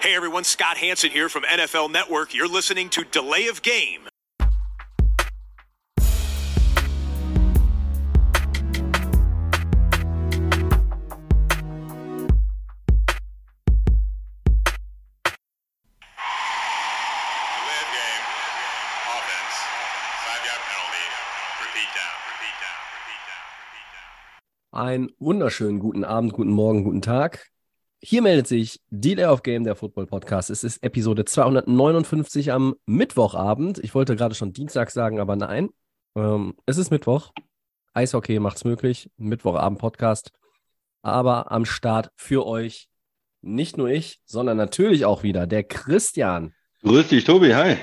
Hey everyone, Scott Hanson here from NFL Network. You're listening to Delay of Game. Delay of game. Offense. Five yard penalty. Repeat down. Repeat down. Repeat down. Repeat down. Einen wunderschönen guten Abend, guten Morgen, guten Tag. Hier meldet sich Delay of Game, der Football Podcast. Es ist Episode 259 am Mittwochabend. Ich wollte gerade schon Dienstag sagen, aber nein. Ähm, es ist Mittwoch. Eishockey macht's möglich. Mittwochabend Podcast. Aber am Start für euch nicht nur ich, sondern natürlich auch wieder der Christian. Grüß dich, Tobi, hi.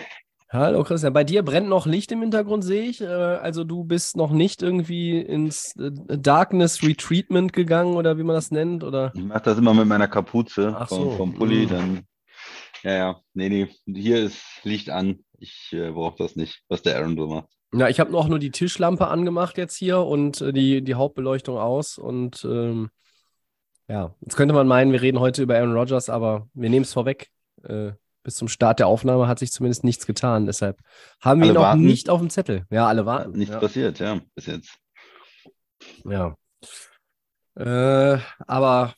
Hallo Christian, bei dir brennt noch Licht im Hintergrund, sehe ich. Äh, Also du bist noch nicht irgendwie ins äh, Darkness Retreatment gegangen oder wie man das nennt, oder? Ich mache das immer mit meiner Kapuze Ach vom, so, vom Pulli. mm. Dann, ja, ja, nee, nee, hier ist Licht an. Ich äh, brauche das nicht, was der Aaron so macht. Ja, ich habe noch nur die Tischlampe angemacht jetzt hier und äh, die, die Hauptbeleuchtung aus. Und ähm, ja, jetzt könnte man meinen, wir reden heute über Aaron Rodgers, aber wir nehmen es vorweg. Äh, bis zum Start der Aufnahme hat sich zumindest nichts getan. Deshalb haben wir ihn Alle noch warten. nicht auf dem Zettel. Ja, alle warten. Nichts ja. passiert, ja, bis jetzt. Ja. Äh, aber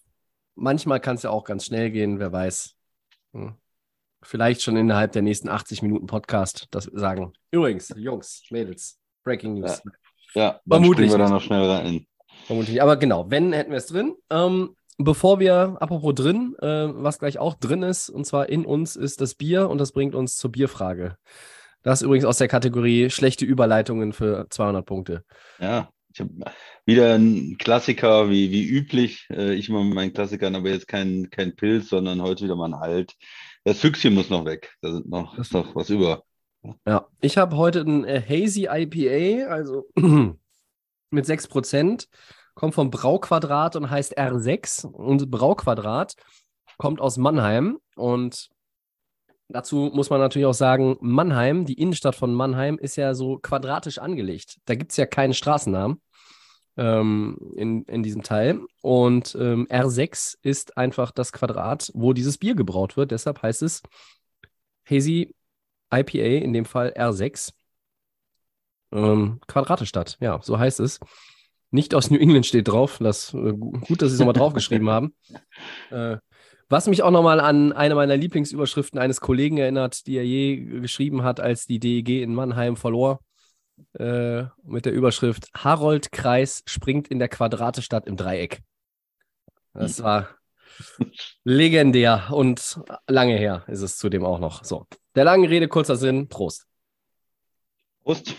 manchmal kann es ja auch ganz schnell gehen, wer weiß. Hm. Vielleicht schon innerhalb der nächsten 80 Minuten Podcast das sagen. Übrigens, Jungs, Mädels, Breaking News. Ja, dann Vermutlich wir da noch schnell rein. Vermutlich. Aber genau, wenn hätten wir es drin. Ähm, bevor wir, apropos drin, äh, was gleich auch drin ist, und zwar in uns ist das Bier und das bringt uns zur Bierfrage. Das ist übrigens aus der Kategorie schlechte Überleitungen für 200 Punkte. Ja, ich habe wieder einen Klassiker, wie, wie üblich. Äh, ich mit meinen Klassikern, aber jetzt kein, kein Pilz, sondern heute wieder mal ein Alt. Das Füchschen muss noch weg. Da sind noch, ist noch was über. Ja, ich habe heute ein äh, Hazy IPA, also mit 6%, kommt vom Brauquadrat und heißt R6. Und Brauquadrat kommt aus Mannheim. Und dazu muss man natürlich auch sagen, Mannheim, die Innenstadt von Mannheim, ist ja so quadratisch angelegt. Da gibt es ja keinen Straßennamen ähm, in, in diesem Teil. Und ähm, R6 ist einfach das Quadrat, wo dieses Bier gebraut wird. Deshalb heißt es Hazy IPA, in dem Fall R6. Ähm, Quadratestadt, ja, so heißt es. Nicht aus New England steht drauf. Das, äh, gu- gut, dass Sie es nochmal draufgeschrieben haben. Äh, was mich auch nochmal an eine meiner Lieblingsüberschriften eines Kollegen erinnert, die er je geschrieben hat, als die DEG in Mannheim verlor. Äh, mit der Überschrift Harold Kreis springt in der Quadratestadt im Dreieck. Das war legendär und lange her ist es zudem auch noch. So, der langen Rede, kurzer Sinn. Prost. Prost.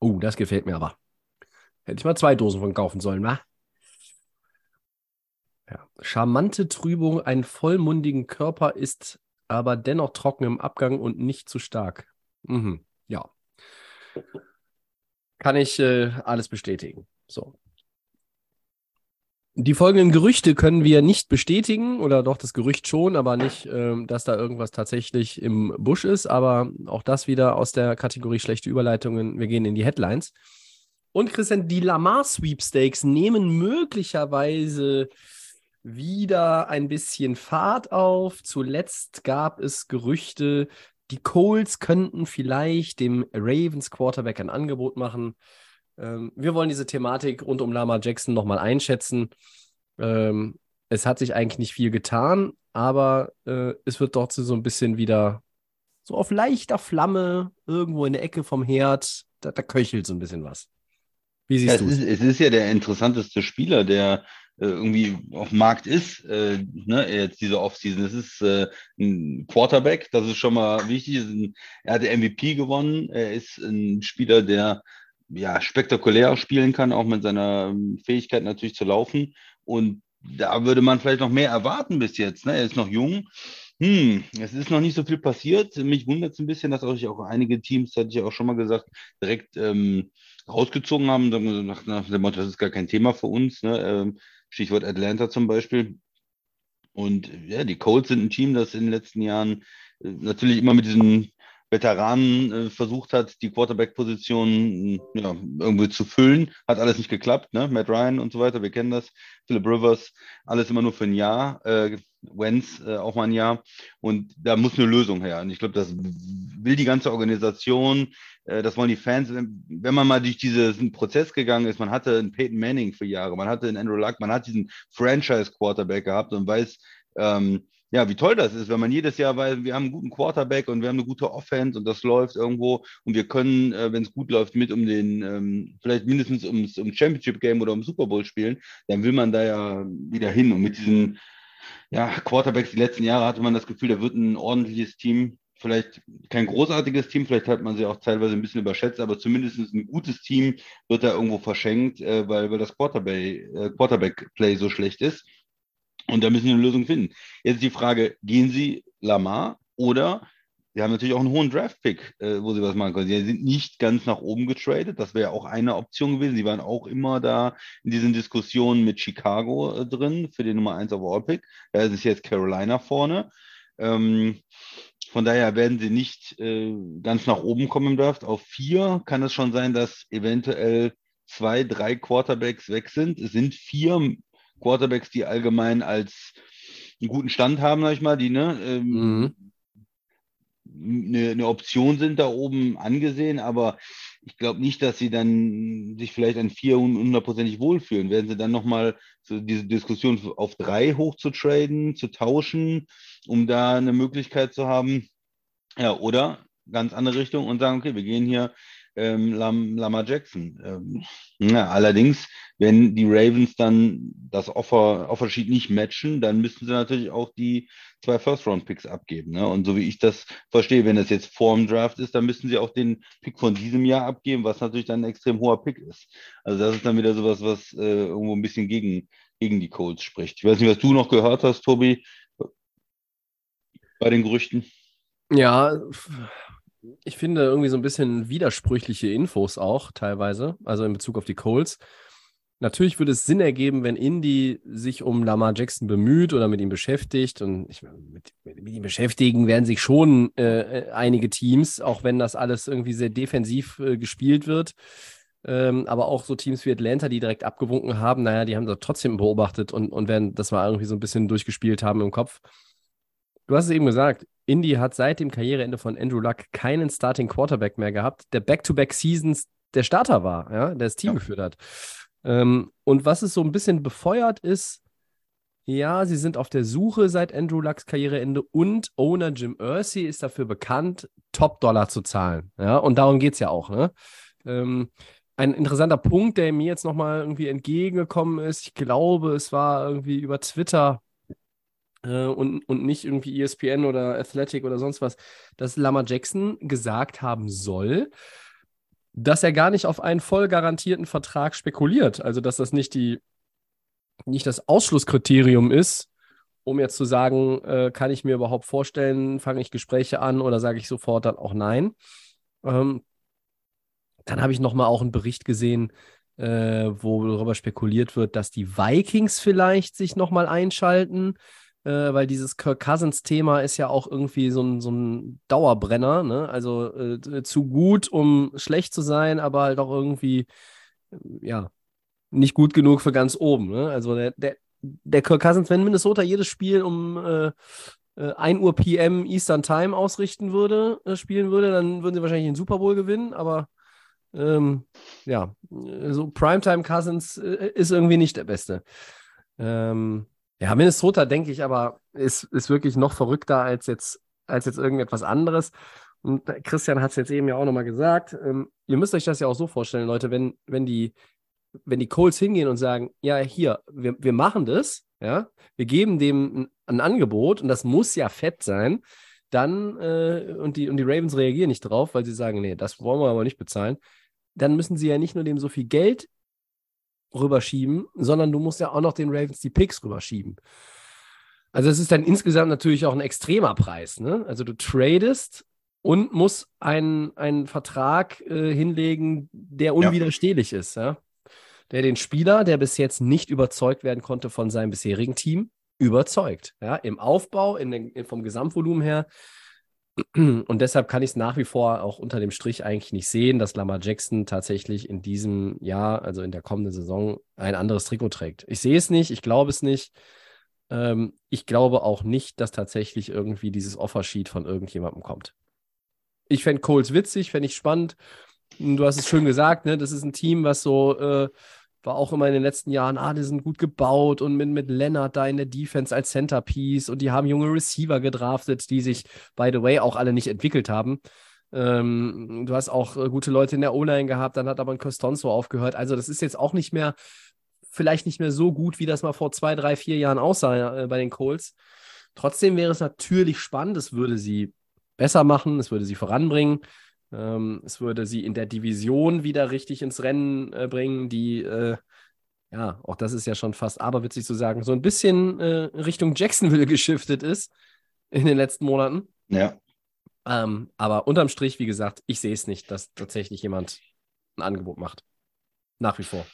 Oh, das gefällt mir aber. Hätte ich mal zwei Dosen von kaufen sollen, wa? Ja. Charmante Trübung, einen vollmundigen Körper ist aber dennoch trocken im Abgang und nicht zu stark. Mhm. Ja. Kann ich äh, alles bestätigen. So. Die folgenden Gerüchte können wir nicht bestätigen, oder doch das Gerücht schon, aber nicht, ähm, dass da irgendwas tatsächlich im Busch ist. Aber auch das wieder aus der Kategorie schlechte Überleitungen. Wir gehen in die Headlines. Und Christian, die Lamar Sweepstakes nehmen möglicherweise wieder ein bisschen Fahrt auf. Zuletzt gab es Gerüchte, die Colts könnten vielleicht dem Ravens Quarterback ein Angebot machen. Ähm, wir wollen diese Thematik rund um Lamar Jackson nochmal einschätzen. Ähm, es hat sich eigentlich nicht viel getan, aber äh, es wird dort so ein bisschen wieder so auf leichter Flamme irgendwo in der Ecke vom Herd. Da, da köchelt so ein bisschen was. Wie Ja, siehst es, du ist, es ist ja der interessanteste Spieler, der äh, irgendwie auf dem Markt ist, äh, ne, jetzt diese Offseason. Es ist äh, ein Quarterback, das ist schon mal wichtig. Es ein, er hat den MVP gewonnen. Er ist ein Spieler, der ja spektakulär spielen kann, auch mit seiner ähm, Fähigkeit natürlich zu laufen. Und da würde man vielleicht noch mehr erwarten bis jetzt. Ne? Er ist noch jung. Hm, es ist noch nicht so viel passiert. Mich wundert es ein bisschen, dass auch, auch einige Teams, hatte ich auch schon mal gesagt, direkt ähm, rausgezogen haben, nach, nach dem Motto, das ist gar kein Thema für uns. Ne? Ähm, Stichwort Atlanta zum Beispiel. Und ja, die Colts sind ein Team, das in den letzten Jahren äh, natürlich immer mit diesen Veteranen äh, versucht hat, die Quarterback-Position ja, irgendwie zu füllen. Hat alles nicht geklappt, ne? Matt Ryan und so weiter, wir kennen das. Philip Rivers, alles immer nur für ein Jahr. Äh, Wenz äh, auch mal ein Jahr. Und da muss eine Lösung her. Und ich glaube, das will die ganze Organisation, äh, das wollen die Fans. Wenn man mal durch diesen Prozess gegangen ist, man hatte einen Peyton Manning für Jahre, man hatte einen Andrew Luck, man hat diesen Franchise-Quarterback gehabt und weiß, ähm, ja, wie toll das ist, wenn man jedes Jahr weiß, wir haben einen guten Quarterback und wir haben eine gute Offense und das läuft irgendwo und wir können, äh, wenn es gut läuft, mit um den, ähm, vielleicht mindestens ums, um Championship Game oder um Super Bowl spielen, dann will man da ja wieder hin und mit diesen ja, Quarterbacks die letzten Jahre hatte man das Gefühl, da wird ein ordentliches Team, vielleicht kein großartiges Team, vielleicht hat man sie auch teilweise ein bisschen überschätzt, aber zumindest ein gutes Team wird da irgendwo verschenkt, äh, weil, weil das Quarterback, äh, Quarterback-Play so schlecht ist. Und da müssen wir eine Lösung finden. Jetzt die Frage, gehen Sie Lamar oder Sie haben natürlich auch einen hohen Draft-Pick, äh, wo sie was machen können. Sie sind nicht ganz nach oben getradet. Das wäre auch eine Option gewesen. Sie waren auch immer da in diesen Diskussionen mit Chicago äh, drin für den Nummer 1 Overall-Pick. Da ist jetzt Carolina vorne. Ähm, von daher werden sie nicht äh, ganz nach oben kommen im Draft. Auf vier kann es schon sein, dass eventuell zwei, drei Quarterbacks weg sind. Es sind vier Quarterbacks, die allgemein als einen guten Stand haben, sag ich mal, die ne, ähm, mhm eine, eine Option sind da oben angesehen, aber ich glaube nicht, dass sie dann sich vielleicht an vier hundertprozentig wohlfühlen. Werden sie dann nochmal so diese Diskussion auf drei hochzutraden, zu tauschen, um da eine Möglichkeit zu haben? Ja, oder ganz andere Richtung und sagen, okay, wir gehen hier ähm, Lam, Lama Jackson. Ähm, ja, allerdings, wenn die Ravens dann das Offer, Offersheet nicht matchen, dann müssten sie natürlich auch die zwei First-Round-Picks abgeben. Ne? Und so wie ich das verstehe, wenn das jetzt vor dem Draft ist, dann müssten sie auch den Pick von diesem Jahr abgeben, was natürlich dann ein extrem hoher Pick ist. Also das ist dann wieder sowas, was äh, irgendwo ein bisschen gegen, gegen die Colts spricht. Ich weiß nicht, was du noch gehört hast, Tobi, bei den Gerüchten. Ja, ich finde irgendwie so ein bisschen widersprüchliche Infos auch teilweise, also in Bezug auf die Colts. Natürlich würde es Sinn ergeben, wenn Indy sich um Lamar Jackson bemüht oder mit ihm beschäftigt. Und ich, mit, mit, ihm beschäftigen werden sich schon äh, äh, einige Teams, auch wenn das alles irgendwie sehr defensiv äh, gespielt wird. Ähm, aber auch so Teams wie Atlanta, die direkt abgewunken haben, naja, die haben das trotzdem beobachtet und, und werden das mal irgendwie so ein bisschen durchgespielt haben im Kopf. Du hast es eben gesagt, Indy hat seit dem Karriereende von Andrew Luck keinen Starting Quarterback mehr gehabt, der Back-to-Back-Seasons der Starter war, ja, der das Team ja. geführt hat. Ähm, und was es so ein bisschen befeuert ist, ja, sie sind auf der Suche seit Andrew Lucks Karriereende und Owner Jim Irsay ist dafür bekannt, Top-Dollar zu zahlen. Ja, und darum geht es ja auch. Ne? Ähm, ein interessanter Punkt, der mir jetzt nochmal irgendwie entgegengekommen ist, ich glaube, es war irgendwie über Twitter, äh, und, und nicht irgendwie ESPN oder Athletic oder sonst was, dass Lama Jackson gesagt haben soll, dass er gar nicht auf einen voll garantierten Vertrag spekuliert. Also, dass das nicht, die, nicht das Ausschlusskriterium ist, um jetzt zu sagen, äh, kann ich mir überhaupt vorstellen, fange ich Gespräche an oder sage ich sofort dann auch nein. Ähm, dann habe ich nochmal auch einen Bericht gesehen, äh, wo darüber spekuliert wird, dass die Vikings vielleicht sich nochmal einschalten äh, weil dieses Kirk Cousins-Thema ist ja auch irgendwie so ein, so ein Dauerbrenner, ne? Also äh, zu gut, um schlecht zu sein, aber halt auch irgendwie, äh, ja, nicht gut genug für ganz oben. Ne? Also der, der, der Kirk Cousins, wenn Minnesota jedes Spiel um äh, 1 äh, Uhr PM Eastern Time ausrichten würde, äh, spielen würde, dann würden sie wahrscheinlich den Super Bowl gewinnen, aber ähm, ja, so Primetime Cousins äh, ist irgendwie nicht der Beste. Ähm, ja, Minnesota, denke ich, aber ist, ist wirklich noch verrückter als jetzt, als jetzt irgendetwas anderes. Und Christian hat es jetzt eben ja auch nochmal gesagt. Ähm, ihr müsst euch das ja auch so vorstellen, Leute, wenn, wenn, die, wenn die Colts hingehen und sagen, ja, hier, wir, wir machen das, ja, wir geben dem ein, ein Angebot und das muss ja fett sein, dann, äh, und, die, und die Ravens reagieren nicht drauf, weil sie sagen, nee, das wollen wir aber nicht bezahlen, dann müssen sie ja nicht nur dem so viel Geld rüberschieben, sondern du musst ja auch noch den Ravens die Picks rüberschieben. Also es ist dann insgesamt natürlich auch ein extremer Preis. Ne? Also du tradest und musst einen, einen Vertrag äh, hinlegen, der unwiderstehlich ja. ist. Ja? Der den Spieler, der bis jetzt nicht überzeugt werden konnte von seinem bisherigen Team, überzeugt. Ja? Im Aufbau, in den, vom Gesamtvolumen her, Und deshalb kann ich es nach wie vor auch unter dem Strich eigentlich nicht sehen, dass Lamar Jackson tatsächlich in diesem Jahr, also in der kommenden Saison, ein anderes Trikot trägt. Ich sehe es nicht, ich glaube es nicht. Ähm, ich glaube auch nicht, dass tatsächlich irgendwie dieses Offersheet von irgendjemandem kommt. Ich fände Coles witzig, fände ich spannend. Du hast es schön gesagt, ne? Das ist ein Team, was so äh, war auch immer in den letzten Jahren, ah, die sind gut gebaut und mit, mit Lennart da in der Defense als Centerpiece und die haben junge Receiver gedraftet, die sich, by the way, auch alle nicht entwickelt haben. Ähm, du hast auch äh, gute Leute in der O-Line gehabt, dann hat aber ein Costanzo aufgehört. Also, das ist jetzt auch nicht mehr, vielleicht nicht mehr so gut, wie das mal vor zwei, drei, vier Jahren aussah äh, bei den Colts. Trotzdem wäre es natürlich spannend, es würde sie besser machen, es würde sie voranbringen. Ähm, es würde sie in der Division wieder richtig ins Rennen äh, bringen, die, äh, ja, auch das ist ja schon fast aberwitzig zu sagen, so ein bisschen äh, Richtung Jacksonville geschiftet ist in den letzten Monaten. Ja. Ähm, aber unterm Strich, wie gesagt, ich sehe es nicht, dass tatsächlich jemand ein Angebot macht. Nach wie vor.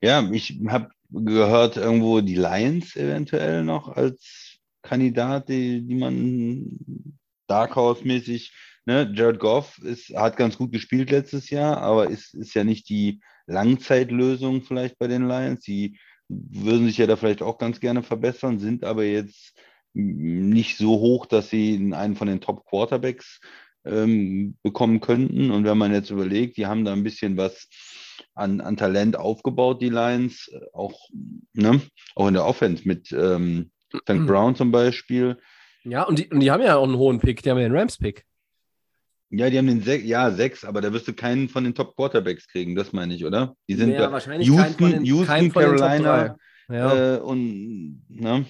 Ja, ich habe gehört, irgendwo die Lions eventuell noch als Kandidat, die, die man Dark Horse-mäßig. Ne? Jared Goff ist, hat ganz gut gespielt letztes Jahr, aber ist, ist ja nicht die Langzeitlösung vielleicht bei den Lions. Die würden sich ja da vielleicht auch ganz gerne verbessern, sind aber jetzt nicht so hoch, dass sie einen von den Top Quarterbacks ähm, bekommen könnten. Und wenn man jetzt überlegt, die haben da ein bisschen was an, an Talent aufgebaut, die Lions, auch, ne? auch in der Offense mit ähm, Frank Brown zum Beispiel. Ja, und die, und die haben ja auch einen hohen Pick, die haben ja den Rams-Pick. Ja, die haben den sech, ja, sechs, aber da wirst du keinen von den Top Quarterbacks kriegen, das meine ich, oder? Die sind ja, wahrscheinlich Houston, den, Houston Carolina. Ja. äh, und, ne?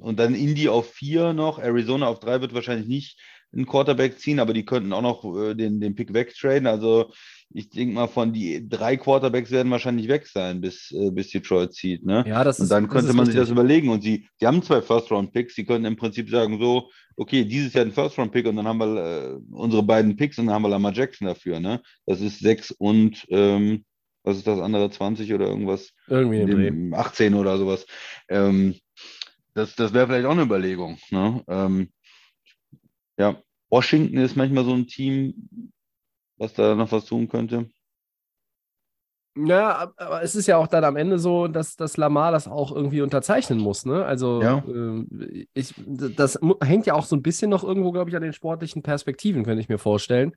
und dann Indy auf vier noch, Arizona auf drei wird wahrscheinlich nicht einen Quarterback ziehen, aber die könnten auch noch äh, den, den Pick wegtraden. Also ich denke mal, von die drei Quarterbacks werden wahrscheinlich weg sein, bis, äh, bis Detroit zieht. Ne? ja, das Und ist dann das könnte ist man sich richtig. das überlegen. Und sie, sie haben zwei First-Round-Picks. Sie können im Prinzip sagen, so, okay, dieses Jahr ein First-Round-Pick und dann haben wir äh, unsere beiden Picks und dann haben wir Lamar Jackson dafür. Ne? Das ist sechs und ähm, was ist das andere, 20 oder irgendwas? Irgendwie dem 18 oder sowas. Ähm, das das wäre vielleicht auch eine Überlegung. Ne? Ähm, ja, Washington ist manchmal so ein Team, was da noch was tun könnte. Ja, ab- aber es ist ja auch dann am Ende so, dass, dass Lamar das auch irgendwie unterzeichnen muss, ne? Also Ja. ähm, ich, das hängt ja auch so ein bisschen noch irgendwo, glaube ich, an den sportlichen Perspektiven, könnte ich mir vorstellen.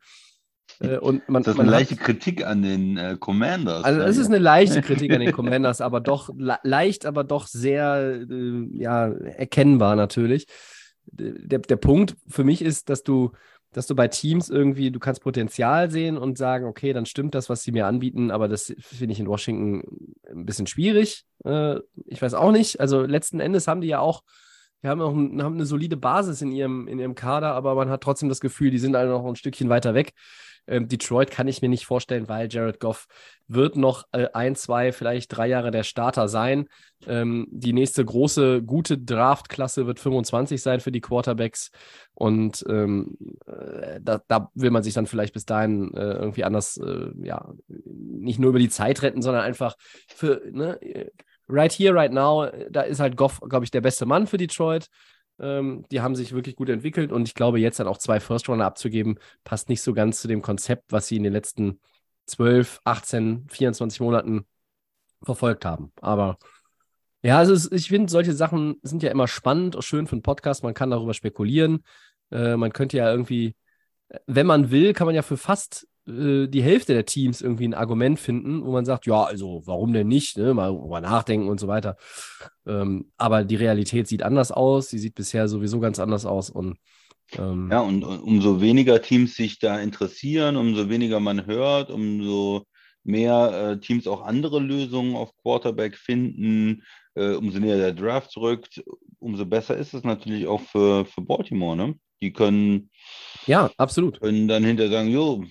Äh, und man, Das ist man eine hat- leichte Kritik an den äh, Commanders. Also ne? es ist eine leichte Kritik an den Commanders, aber doch le leicht, aber doch sehr äh, ja, erkennbar natürlich. Der, der Punkt für mich ist, dass du, dass du bei Teams irgendwie, du kannst Potenzial sehen und sagen, okay, dann stimmt das, was sie mir anbieten, aber das finde ich in Washington ein bisschen schwierig. Äh, ich weiß auch nicht. Also letzten Endes haben die ja auch, die haben auch ein, haben eine solide Basis in ihrem, in ihrem Kader, aber man hat trotzdem das Gefühl, die sind alle noch ein Stückchen weiter weg. Ähm, Detroit kann ich mir nicht vorstellen, weil Jared Goff wird noch äh, ein, zwei, vielleicht drei Jahre der Starter sein. Ähm, die nächste große, gute Draftklasse wird 25 sein für die Quarterbacks. Und ähm, äh, da, da will man sich dann vielleicht bis dahin äh, irgendwie anders, äh, ja, nicht nur über die Zeit retten, sondern einfach für, ne, right here, right now, da ist halt Goff, glaube ich, der beste Mann für Detroit. Ähm, die haben sich wirklich gut entwickelt und ich glaube, jetzt dann auch zwei First-Runner abzugeben, passt nicht so ganz zu dem Konzept, was sie in den letzten 12, 18, 24 Monaten verfolgt haben. Aber ja, also es, ich finde, solche Sachen sind ja immer spannend, auch schön für einen Podcast. Man kann darüber spekulieren. Äh, man könnte ja irgendwie, wenn man will, kann man ja für fast äh, die Hälfte der Teams irgendwie ein Argument finden, wo man sagt, ja, also warum denn nicht? Ne? Mal drüber nachdenken und so weiter. Ähm, aber die Realität sieht anders aus. Sie sieht bisher sowieso ganz anders aus. Und ähm, Ja, und und umso weniger Teams sich da interessieren, umso weniger man hört, umso mehr äh, Teams auch andere Lösungen auf Quarterback finden, äh, umso näher der Draft rückt, umso besser ist es natürlich auch für, für Baltimore. Ne? Die können, ja, absolut. können dann hinterher sagen, jo,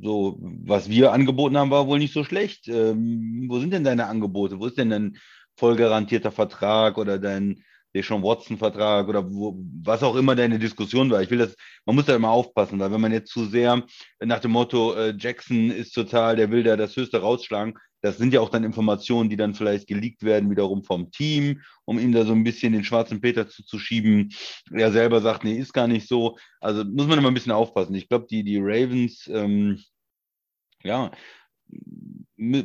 so, was wir angeboten haben, war wohl nicht so schlecht. Ähm, wo sind denn deine Angebote? Wo ist denn dein voll garantierter Vertrag oder dein, Deshaun Watson-Vertrag oder wo, was auch immer deine Diskussion war. Ich will das, man muss da immer aufpassen, weil wenn man jetzt zu sehr nach dem Motto, äh, Jackson ist total, der will da das Höchste rausschlagen, das sind ja auch dann Informationen, die dann vielleicht geleakt werden, wiederum vom Team, um ihm da so ein bisschen den schwarzen Peter zuzuschieben. Er selber sagt, nee, ist gar nicht so. Also muss man immer ein bisschen aufpassen. Ich glaube, die, die Ravens, ähm, ja,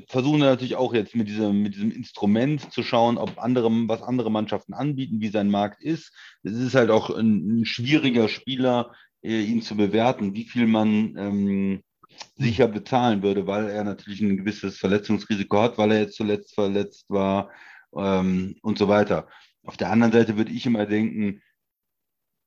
versuchen natürlich auch jetzt mit diesem, mit diesem Instrument zu schauen, ob andere, was andere Mannschaften anbieten, wie sein Markt ist. Es ist halt auch ein, ein schwieriger Spieler, äh, ihn zu bewerten, wie viel man ähm, sicher bezahlen würde, weil er natürlich ein gewisses Verletzungsrisiko hat, weil er jetzt zuletzt verletzt war ähm, und so weiter. Auf der anderen Seite würde ich immer denken,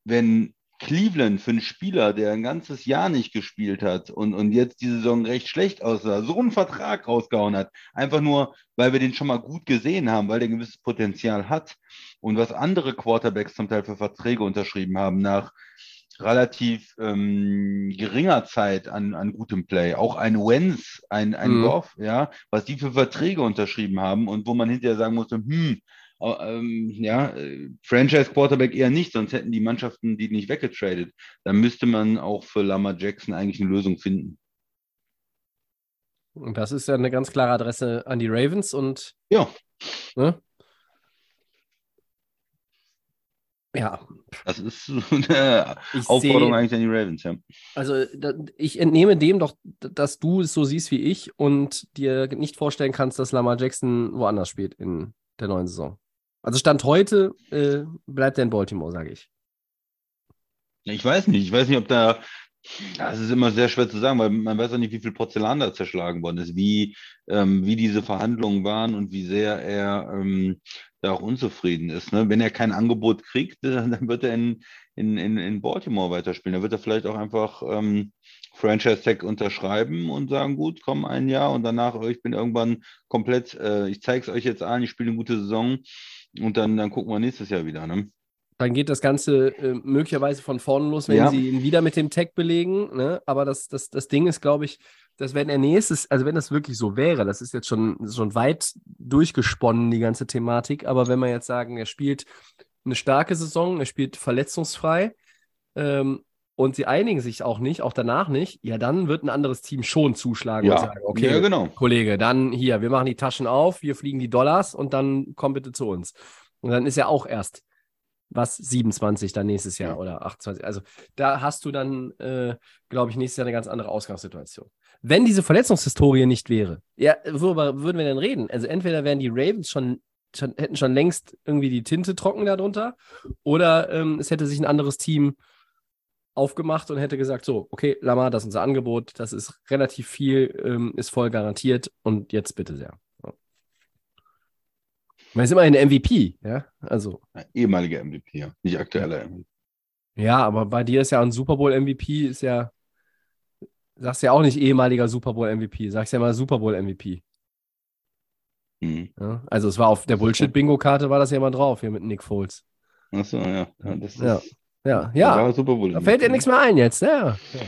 wenn Cleveland für einen Spieler, der ein ganzes Jahr nicht gespielt hat und, und jetzt die Saison recht schlecht aussah, so einen Vertrag rausgehauen hat. Einfach nur, weil wir den schon mal gut gesehen haben, weil der ein gewisses Potenzial hat. Und was andere Quarterbacks zum Teil für Verträge unterschrieben haben, nach relativ ähm, geringer Zeit an, an gutem Play. Auch ein Wenz, ein, ein mhm. Goff, ja, was die für Verträge unterschrieben haben und wo man hinterher sagen musste, hm, ähm, ja, äh, Franchise Quarterback eher nicht, sonst hätten die Mannschaften die nicht weggetradet. Dann müsste man auch für Lamar Jackson eigentlich eine Lösung finden. Und das ist ja eine ganz klare Adresse an die Ravens und ja. Ne? Ja. Das ist eine ich Aufforderung seh, eigentlich an die Ravens, ja. Also ich entnehme dem doch, dass du es so siehst wie ich und dir nicht vorstellen kannst, dass Lamar Jackson woanders spielt in der neuen Saison. Also Stand heute äh, bleibt er in Baltimore, sage ich. Ich weiß nicht. Ich weiß nicht, ob da. Das ist immer sehr schwer zu sagen, weil man weiß auch nicht, wie viel Porzellan da zerschlagen worden ist, wie, ähm, wie diese Verhandlungen waren und wie sehr er ähm, da auch unzufrieden ist. Ne? Wenn er kein Angebot kriegt, dann wird er in, in, in, in Baltimore weiterspielen. Dann wird er vielleicht auch einfach ähm, Franchise Tag unterschreiben und sagen, gut, komm ein Jahr und danach, oh, ich bin irgendwann komplett, äh, ich zeige es euch jetzt an, ich spiele eine gute Saison und dann, dann gucken wir nächstes Jahr wieder. Ne? Dann geht das Ganze äh, möglicherweise von vorne los, wenn ja. sie ihn wieder mit dem Tag belegen. Ne? Aber das, das, das Ding ist, glaube ich, dass wenn er nächstes, also wenn das wirklich so wäre, das ist jetzt schon, schon weit durchgesponnen, die ganze Thematik, aber wenn wir jetzt sagen, er spielt eine starke Saison, er spielt verletzungsfrei ähm, und sie einigen sich auch nicht, auch danach nicht, ja, dann wird ein anderes Team schon zuschlagen ja. und sagen, okay, ja, genau. Kollege, dann hier, wir machen die Taschen auf, wir fliegen die Dollars und dann komm bitte zu uns. Und dann ist er auch erst was 27 dann nächsdes Jahr oder 28. Also da hast du dann, äh, glaube ich, nächstes Jahr eine ganz andere Ausgangssituation. Wenn diese Verletzungshistorie nicht wäre, ja, worüber würden wir denn reden? Also entweder wären die Ravens schon, schon hätten schon längst irgendwie die Tinte trocken darunter, oder ähm, es hätte sich ein anderes Team aufgemacht und hätte gesagt, so, okay, Lamar, das ist unser Angebot, das ist relativ viel, ähm, ist voll garantiert und jetzt bitte sehr. Man ist immer ein MVP, ja. Also. ehemaliger MVP, ja. Nicht aktueller MVP. Ja, aber bei dir ist ja ein Super Bowl MVP, ist ja, sagst ja auch nicht ehemaliger Super Bowl MVP, sagst ja mal Super Bowl MVP. Mhm. Ja, also es war auf der Bullshit-Bingo-Karte war das ja mal drauf, hier mit Nick Foles. Achso, ja. Das ist, ja. Ja, ja. Super Bowl da fällt dir nichts mehr ein jetzt, ja. ja.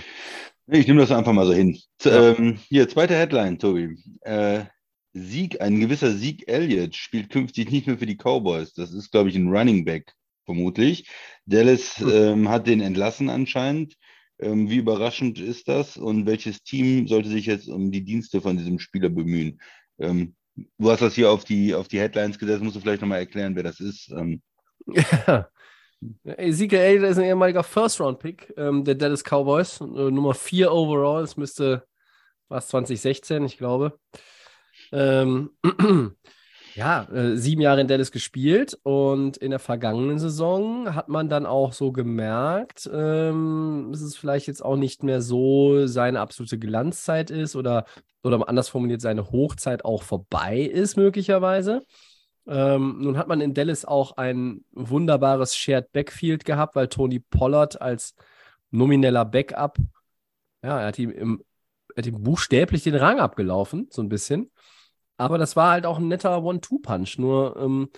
Ich nehme das einfach mal so hin. Ähm, hier, zweite Headline, Tobi. Äh, Sieg, ein gewisser Sieg Elliott spielt künftig nicht mehr für die Cowboys. Das ist, glaube ich, ein Running Back, vermutlich. Dallas hm. ähm, hat den entlassen anscheinend. Ähm, wie überraschend ist das? Und welches Team sollte sich jetzt um die Dienste von diesem Spieler bemühen? Ähm, du hast das hier auf die, auf die Headlines gesetzt. Musst du vielleicht nochmal erklären, wer das ist? Ähm, ja. Ezekiel ist ein ehemaliger First-Round-Pick ähm, der Dallas Cowboys. Äh, Nummer 4 overall. Es müsste was 2016, ich glaube. Ähm, ja, äh, sieben Jahre in Dallas gespielt und in der vergangenen Saison hat man dann auch so gemerkt, ähm, dass es vielleicht jetzt auch nicht mehr so seine absolute Glanzzeit ist oder, oder anders formuliert, seine Hochzeit auch vorbei ist, möglicherweise. Ähm, nun hat man in Dallas auch ein wunderbares Shared Backfield gehabt, weil Tony Pollard als nomineller Backup, ja, er hat ihm, im, hat ihm buchstäblich den Rang abgelaufen, so ein bisschen. Aber das war halt auch ein netter One-Two-Punch. Nur, ähm,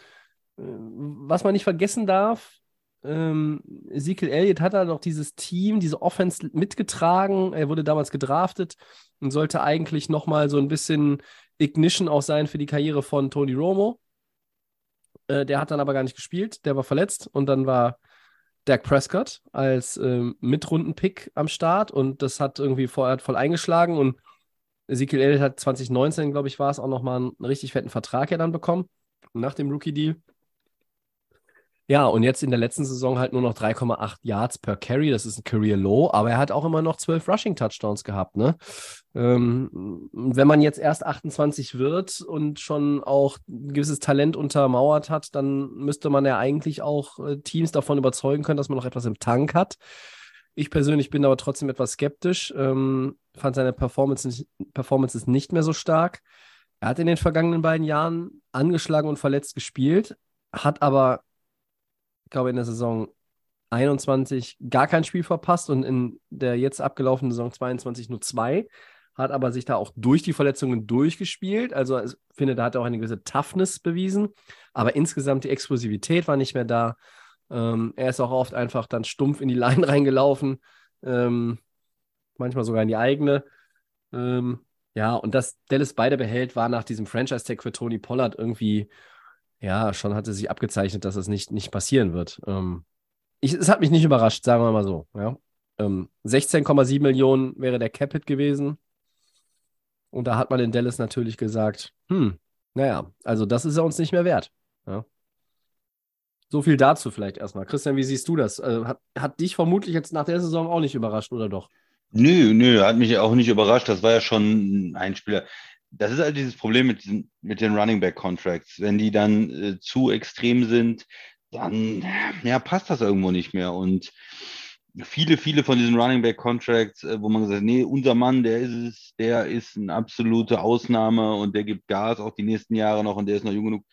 äh, was man nicht vergessen darf, ähm, Ezekiel Elliott hat da noch dieses Team, diese Offense mitgetragen. Er wurde damals gedraftet und sollte eigentlich nochmal so ein bisschen Ignition auch sein für die Karriere von Tony Romo. Äh, der hat dann aber gar nicht gespielt, der war verletzt und dann war Dak Prescott als ähm, Mitrunden-Pick am Start und das hat irgendwie vorher voll eingeschlagen und Ezekiel Elliott hat 2019, glaube ich, war es, auch nochmal einen richtig fetten Vertrag ja dann bekommen, nach dem Rookie-Deal. Ja, und jetzt in der letzten Saison halt nur noch 3,8 Yards per Carry. Das ist ein Career Low, aber er hat auch immer noch 12 Rushing Touchdowns gehabt. Ne? Ähm, wenn man jetzt erst 28 wird und schon auch ein gewisses Talent untermauert hat, dann müsste man ja eigentlich auch äh, Teams davon überzeugen können, dass man noch etwas im Tank hat. Ich persönlich bin aber trotzdem etwas skeptisch. Ähm, fand seine Performance Performances nicht mehr so stark. Er hat in den vergangenen beiden Jahren angeschlagen und verletzt gespielt, hat aber ich glaube, in der Saison 21 gar kein Spiel verpasst und in der jetzt abgelaufenen Saison 22 nur zwei. Hat aber sich da auch durch die Verletzungen durchgespielt. Also ich finde, da hat er auch eine gewisse Toughness bewiesen. Aber insgesamt die Explosivität war nicht mehr da. Ähm, er ist auch oft einfach dann stumpf in die Line reingelaufen. Ähm, manchmal sogar in die eigene. Ähm, ja, und dass Dallas beide behält, war nach diesem Franchise-Tag für Tony Pollard irgendwie ja, schon hatte sich abgezeichnet, dass es nicht, nicht passieren wird. Ähm, ich, es hat mich nicht überrascht, sagen wir mal so. Ja. Ähm, 16,7 Millionen wäre der Capit gewesen. Und da hat man in Dallas natürlich gesagt, hm, naja, also das ist er uns nicht mehr wert. Ja. So viel dazu vielleicht erstmal. Christian, wie siehst du das? Also hat, hat dich vermutlich jetzt nach der Saison auch nicht überrascht, oder doch? Nö, nö, hat mich auch nicht überrascht. Das war ja schon ein Spieler das ist halt dieses Problem mit, diesen, mit den Running Back Contracts. Wenn die dann äh, zu extrem sind, dann ja, passt das irgendwo nicht mehr. Und viele, viele von diesen Running Back Contracts, äh, wo man gesagt hat, nee, unser Mann, der ist es, der ist eine absolute Ausnahme und der gibt Gas auch die nächsten Jahre noch und der ist noch jung genug,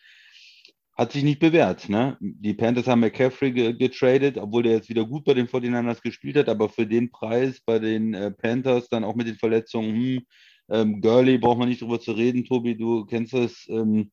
hat sich nicht bewährt. Ne? Die Panthers haben McCaffrey getradet, obwohl der jetzt wieder gut bei den 49ers gespielt hat, aber für den Preis bei den äh, Panthers dann auch mit den Verletzungen, hm, ähm, Gurley braucht man nicht drüber zu reden, Tobi, du kennst das. Ähm,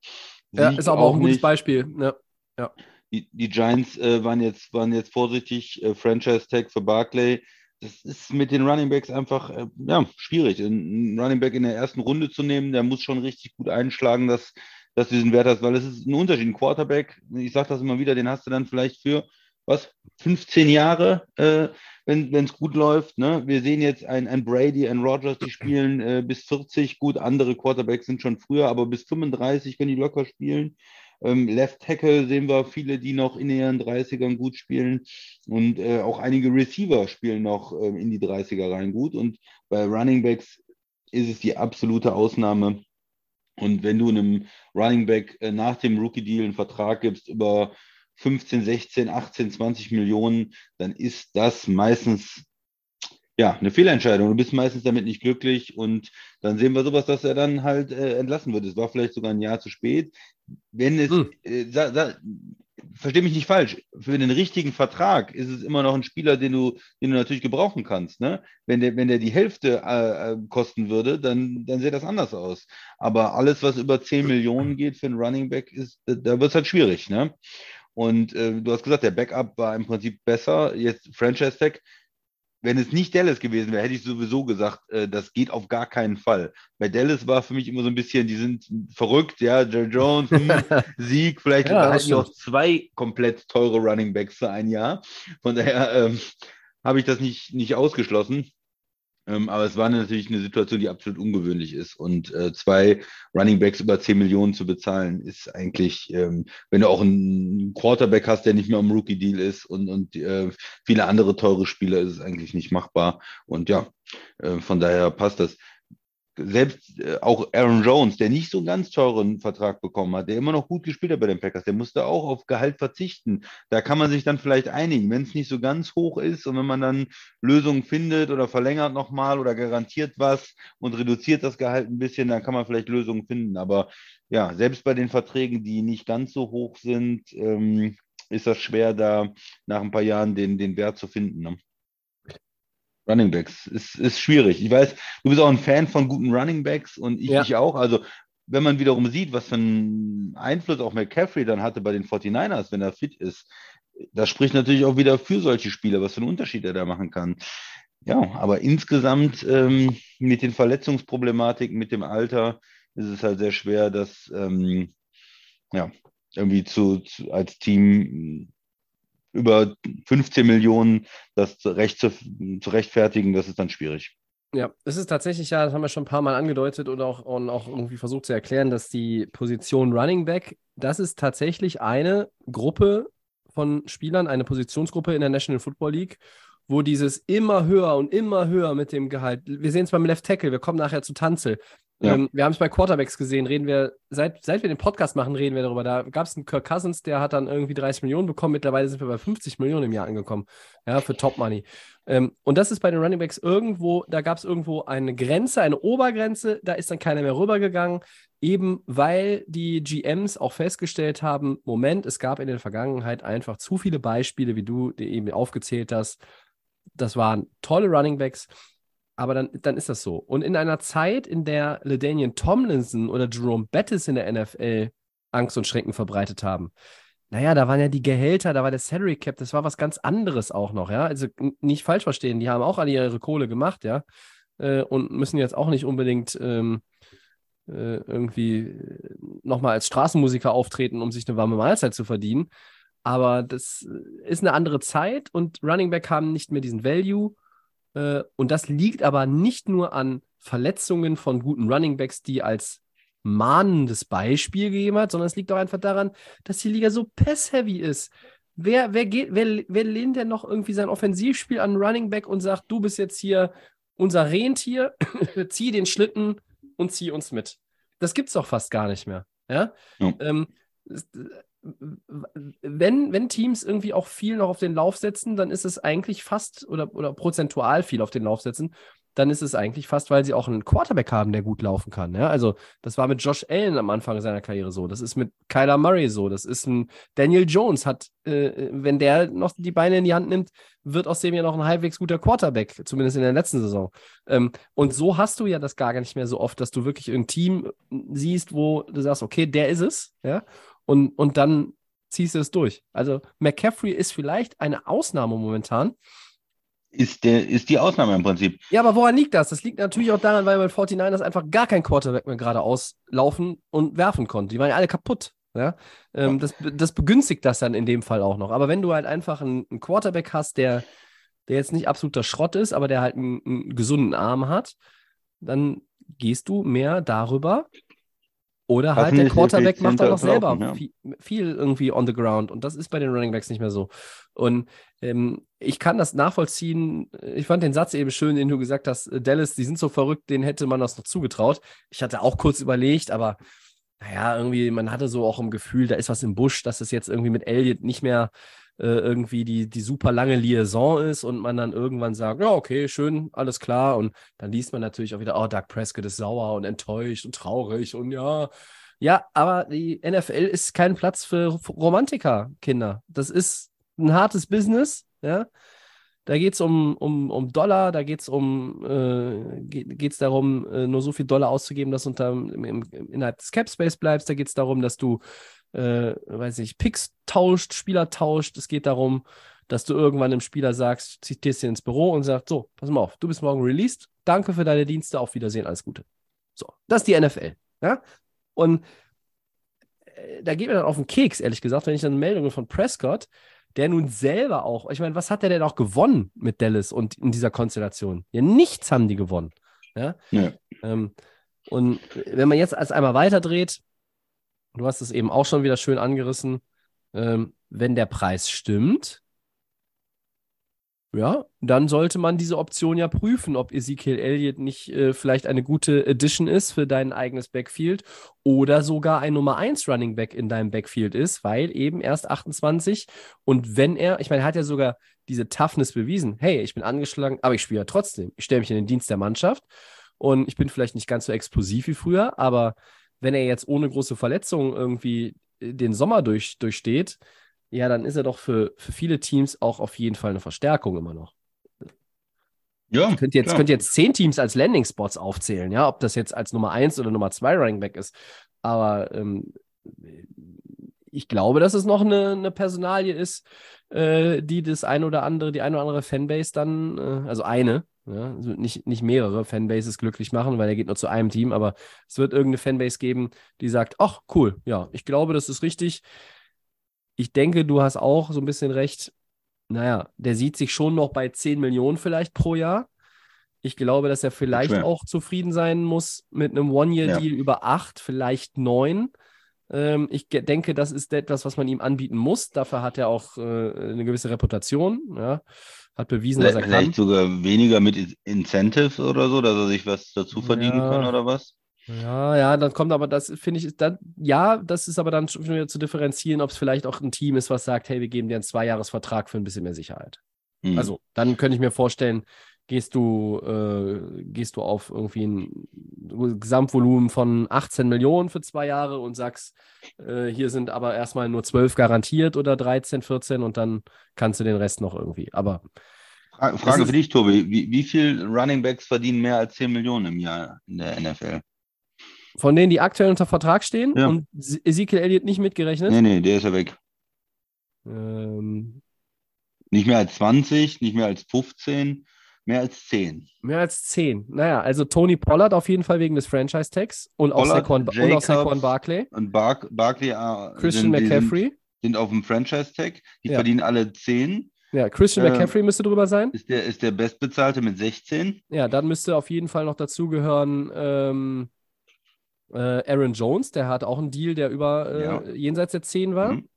ja, ist aber auch ein gutes nicht. Beispiel. Ja. ja. Die, die Giants äh, waren, jetzt, waren jetzt vorsichtig, äh, Franchise-Tag für Barclay. Das ist mit den Running Backs einfach äh, ja, schwierig. Einen Running Back in der ersten Runde zu nehmen, der muss schon richtig gut einschlagen, dass, dass du diesen Wert hast, weil es ist ein Unterschied. Ein Quarterback, ich sage das immer wieder, den hast du dann vielleicht für was, 15 Jahre, äh, wenn es gut läuft. Ne? Wir sehen jetzt ein, ein Brady, ein Rogers, die spielen äh, bis 40 gut. Andere Quarterbacks sind schon früher, aber bis 35 können die locker spielen. Ähm, Left Tackle sehen wir viele, die noch in ihren 30ern gut spielen. Und äh, auch einige Receiver spielen noch äh, in die 30er rein gut. Und bei Running Backs ist es die absolute Ausnahme. Und wenn du einem Running Back äh, nach dem Rookie-Deal einen Vertrag gibst über 15, 16, 18, 20 Millionen, dann ist das meistens ja, eine Fehlentscheidung. Du bist meistens damit nicht glücklich und dann sehen wir sowas, dass er dann halt äh, entlassen wird. Es war vielleicht sogar ein Jahr zu spät. Wenn es, hm. äh, verstehe mich nicht falsch, für den richtigen Vertrag ist es immer noch ein Spieler, den du, den du natürlich gebrauchen kannst. Ne? Wenn, der, wenn der die Hälfte äh, äh kosten würde, dann, dann sähe das anders aus. Aber alles, was über 10 Millionen geht für einen Running Back, ist, da wird es halt schwierig. Ne? Und äh, du hast gesagt, der Backup war im Prinzip besser. Jetzt Franchise Tag. Wenn es nicht Dallas gewesen wäre, hätte ich sowieso gesagt, äh, das geht auf gar keinen Fall. Bei Dallas war für mich immer so ein bisschen, die sind verrückt, ja, Jerry Jones, hm, Sieg, vielleicht ja, hatten noch zwei komplett teure Running Backs für ein Jahr. Von daher ähm, habe ich das nicht, nicht ausgeschlossen. Ähm, aber es war natürlich eine Situation, die absolut ungewöhnlich ist. Und äh, zwei Running Backs über 10 Millionen zu bezahlen, ist eigentlich, ähm, wenn du auch einen Quarterback hast, der nicht mehr am Rookie-Deal ist und, und äh, viele andere teure Spieler, ist es eigentlich nicht machbar. Und ja, äh, von daher passt das selbst äh, auch Aaron Jones, der nicht so einen ganz teuren Vertrag bekommen hat, der immer noch gut gespielt hat bei den Packers, der musste auch auf Gehalt verzichten. Da kann man sich dann vielleicht einigen, wenn es nicht so ganz hoch ist und wenn man dann Lösungen findet oder verlängert nochmal oder garantiert was und reduziert das Gehalt ein bisschen, dann kann man vielleicht Lösungen finden. Aber ja, selbst bei den Verträgen, die nicht ganz so hoch sind, ähm, ist das schwer, da nach ein paar Jahren den, den Wert zu finden. Ne? Running Backs. Ist, ist schwierig. Ich weiß, du bist auch ein Fan von guten Running Backs und ich, ja. ich auch. Also, wenn man wiederum sieht, was für einen Einfluss auch McCaffrey dann hatte bei den 49ers, wenn er fit ist, das spricht natürlich auch wieder für solche Spieler, was für einen Unterschied er da machen kann. Ja, aber insgesamt ähm, mit den Verletzungsproblematiken, mit dem Alter, ist es halt sehr schwer, dass, ähm, ja, irgendwie zu, zu, als Team über 15 Millionen das recht zu, zu rechtfertigen, das ist dann schwierig. Ja, es ist tatsächlich ja, das haben wir schon ein paar Mal angedeutet und auch, und auch irgendwie versucht zu erklären, dass die Position Running Back, das ist tatsächlich eine Gruppe von Spielern, eine Positionsgruppe in der National Football League, wo dieses immer höher und immer höher mit dem Gehalt, wir sehen es beim Left Tackle, wir kommen nachher zu Tanzel, ja. Ähm, wir haben es bei Quarterbacks gesehen, reden wir, seit, seit wir den Podcast machen, reden wir darüber. Da gab es einen Kirk Cousins, der hat dann irgendwie 30 Millionen bekommen. Mittlerweile sind wir bei 50 Millionen im Jahr angekommen. Ja, für Top Money. Ähm, und das ist bei den Running Backs irgendwo, da gab es irgendwo eine Grenze, eine Obergrenze, da ist dann keiner mehr rübergegangen. Eben weil die GMs auch festgestellt haben: Moment, es gab in der Vergangenheit einfach zu viele Beispiele, wie du eben aufgezählt hast. Das waren tolle Running Backs aber dann, dann ist das so. Und in einer Zeit, in der LeDanian Tomlinson oder Jerome Bettis in der NFL Angst und Schrecken verbreitet haben, naja, da waren ja die Gehälter, da war der Salary Cap, das war was ganz anderes auch noch, ja. Also nicht falsch verstehen, die haben auch alle ihre Kohle gemacht, ja. Äh, und müssen jetzt auch nicht unbedingt ähm, äh, irgendwie nochmal als Straßenmusiker auftreten, um sich eine warme Mahlzeit zu verdienen. Aber das ist eine andere Zeit und Running Back haben nicht mehr diesen Value äh, und das liegt aber nicht nur an Verletzungen von guten Runningbacks, die als mahnendes Beispiel gegeben hat, sondern es liegt auch einfach daran, dass die Liga so pass-heavy ist. Wer, wer, geht, wer, wer lehnt denn noch irgendwie sein Offensivspiel an Running Back und sagt, du bist jetzt hier unser Rentier, zieh den Schlitten und zieh uns mit? Das gibt es doch fast gar nicht mehr. Ja? ja. Ähm, wenn, wenn Teams irgendwie auch viel noch auf den Lauf setzen, dann ist es eigentlich fast oder, oder prozentual viel auf den Lauf setzen, dann ist es eigentlich fast, weil sie auch einen Quarterback haben, der gut laufen kann. Ja? Also, das war mit Josh Allen am Anfang seiner Karriere so. Das ist mit Kyler Murray so. Das ist ein Daniel Jones, hat, äh, wenn der noch die Beine in die Hand nimmt, wird aus dem ja noch ein halbwegs guter Quarterback, zumindest in der letzten Saison. Ähm, und so hast du ja das gar nicht mehr so oft, dass du wirklich ein Team siehst, wo du sagst, okay, der ist es. Ja? Und, und dann ziehst du es durch. Also McCaffrey ist vielleicht eine Ausnahme momentan. Ist, der, ist die Ausnahme im Prinzip. Ja, aber woran liegt das? Das liegt natürlich auch daran, weil bei 49ers einfach gar kein Quarterback mehr gerade auslaufen und werfen konnte. Die waren ja alle kaputt. Ja? Ähm, das, das begünstigt das dann in dem Fall auch noch. Aber wenn du halt einfach einen, einen Quarterback hast, der, der jetzt nicht absoluter Schrott ist, aber der halt einen, einen gesunden Arm hat, dann gehst du mehr darüber, oder halt der Quarterback macht dann auch selber ja. viel, viel, irgendwie on the ground. Und das ist bei den Running Backs nicht mehr so. Und ähm, ich kann das nachvollziehen. Ich fand den Satz eben schön, den du gesagt hast, äh, Dallas, die sind so verrückt, denen hätte man das noch zugetraut. Ich hatte auch kurz überlegt, aber naja, irgendwie, man hatte so auch im Gefühl, da ist was im Busch, dass es jetzt irgendwie mit Elliott nicht mehr irgendwie die, die super lange Liaison ist und man dann irgendwann sagt, ja, okay, schön, alles klar. Und dann liest man natürlich auch wieder, oh, Doug Prescott ist sauer und enttäuscht und traurig und ja. Ja, aber die NFL ist kein Platz für Romantiker, Kinder. Das ist ein hartes Business, ja. Da geht es um, um, um Dollar, da geht es um, äh, geht, darum, äh, nur so viel Dollar auszugeben, dass du unter, im, im, innerhalb des Cap Space bleibst. Da geht es darum, dass du äh, weiß ich, Picks tauscht, Spieler tauscht. Es geht darum, dass du irgendwann dem Spieler sagst, zitierst ihn ins Büro und sagst, so, pass mal auf, du bist morgen released, danke für deine Dienste, auf Wiedersehen, alles Gute. So, das ist die NFL. Ja? Und äh, da geht mir dann auf den Keks, ehrlich gesagt, wenn ich dann Meldungen von Prescott, der nun selber auch, ich meine, was hat der denn auch gewonnen mit Dallas und in dieser Konstellation? Ja, nichts haben die gewonnen. Ja. ja. Ähm, und wenn man jetzt als einmal weiterdreht, du hast es eben auch schon wieder schön angerissen, ähm, wenn der Preis stimmt, ja, dann sollte man diese Option ja prüfen, ob Ezekiel Elliott nicht äh, vielleicht eine gute Addition ist für dein eigenes Backfield oder sogar ein Nummer 1 Running Back in deinem Backfield ist, weil eben erst 28 und wenn er, ich meine, er hat ja sogar diese Toughness bewiesen, hey, ich bin angeschlagen, aber ich spiele ja trotzdem. Ich stelle mich in den Dienst der Mannschaft und ich bin vielleicht nicht ganz so explosiv wie früher, aber wenn er jetzt ohne große Verletzungen irgendwie äh, den Sommer durch, durchsteht, ja, dann ist er doch für, für viele Teams auch auf jeden Fall eine Verstärkung immer noch. Ja. Könnt jetzt, könnt jetzt zehn Teams als Landing-Spots aufzählen, ja, ob das jetzt als Nummer 1 oder Nummer 2 Running Back ist. Aber ähm, ich glaube, dass es noch eine, eine Personalie ist, äh, die das ein oder andere, die eine oder andere Fanbase dann, äh, also eine, Ja? Also nicht, nicht mehrere Fanbases glücklich machen, weil er geht nur zu einem Team, aber es wird irgendeine Fanbase geben, die sagt, ach cool, ja, ich glaube, das ist richtig. Ich denke, du hast auch so ein bisschen recht. Naja, der sieht sich schon noch bei 10 Millionen vielleicht pro Jahr. Ich glaube, dass er vielleicht Schwer. auch zufrieden sein muss mit einem One-Year-Deal über acht, vielleicht neun. Ähm, ich denke, das ist etwas, was man ihm anbieten muss. Dafür hat er auch äh, eine gewisse Reputation. Ja. Hat bewiesen, was er kann. Vielleicht sogar weniger mit In- Incentives oder so, dass er sich was dazu verdienen Ja. kann oder was? Ja, ja, dann kommt aber das, finde ich, dann, ja, das ist aber dann schon wieder zu differenzieren, ob es vielleicht auch ein Team ist, was sagt, hey, wir geben dir einen Zweijahresvertrag für ein bisschen mehr Sicherheit. Hm. Also, dann könnte ich mir vorstellen, gehst du, äh, gehst du auf irgendwie ein Gesamtvolumen von 18 Millionen für zwei Jahre und sagst, äh, hier sind aber erstmal nur 12 garantiert oder 13, 14 und dann kannst du den Rest noch irgendwie. Aber Fra- Frage für dich, Tobi. Wie, wie viel Running Backs verdienen mehr als 10 Millionen im Jahr in der NFL? von denen, die aktuell unter Vertrag stehen Ja. und Se- Ezekiel Elliott nicht mitgerechnet, Nee, nee, der ist ja weg. ähm, Nicht mehr als 20, nicht mehr als 15, mehr als 10. Mehr als 10. Naja, also Tony Pollard auf jeden Fall wegen des Franchise-Tags und, auch Saquon- und auch Jacobs, Saquon Barkley. Und Bark, Barkley äh, Christian sind, McCaffrey. Sind, sind auf dem Franchise-Tag. Die Ja. verdienen alle 10. Ja, Christian Ähm, McCaffrey müsste drüber sein. Ist der, ist der Bestbezahlte mit 16. Ja, dann müsste auf jeden Fall noch dazugehören ähm, äh, Aaron Jones. Der hat auch einen Deal, der über äh, Ja. jenseits der 10 war. Mhm.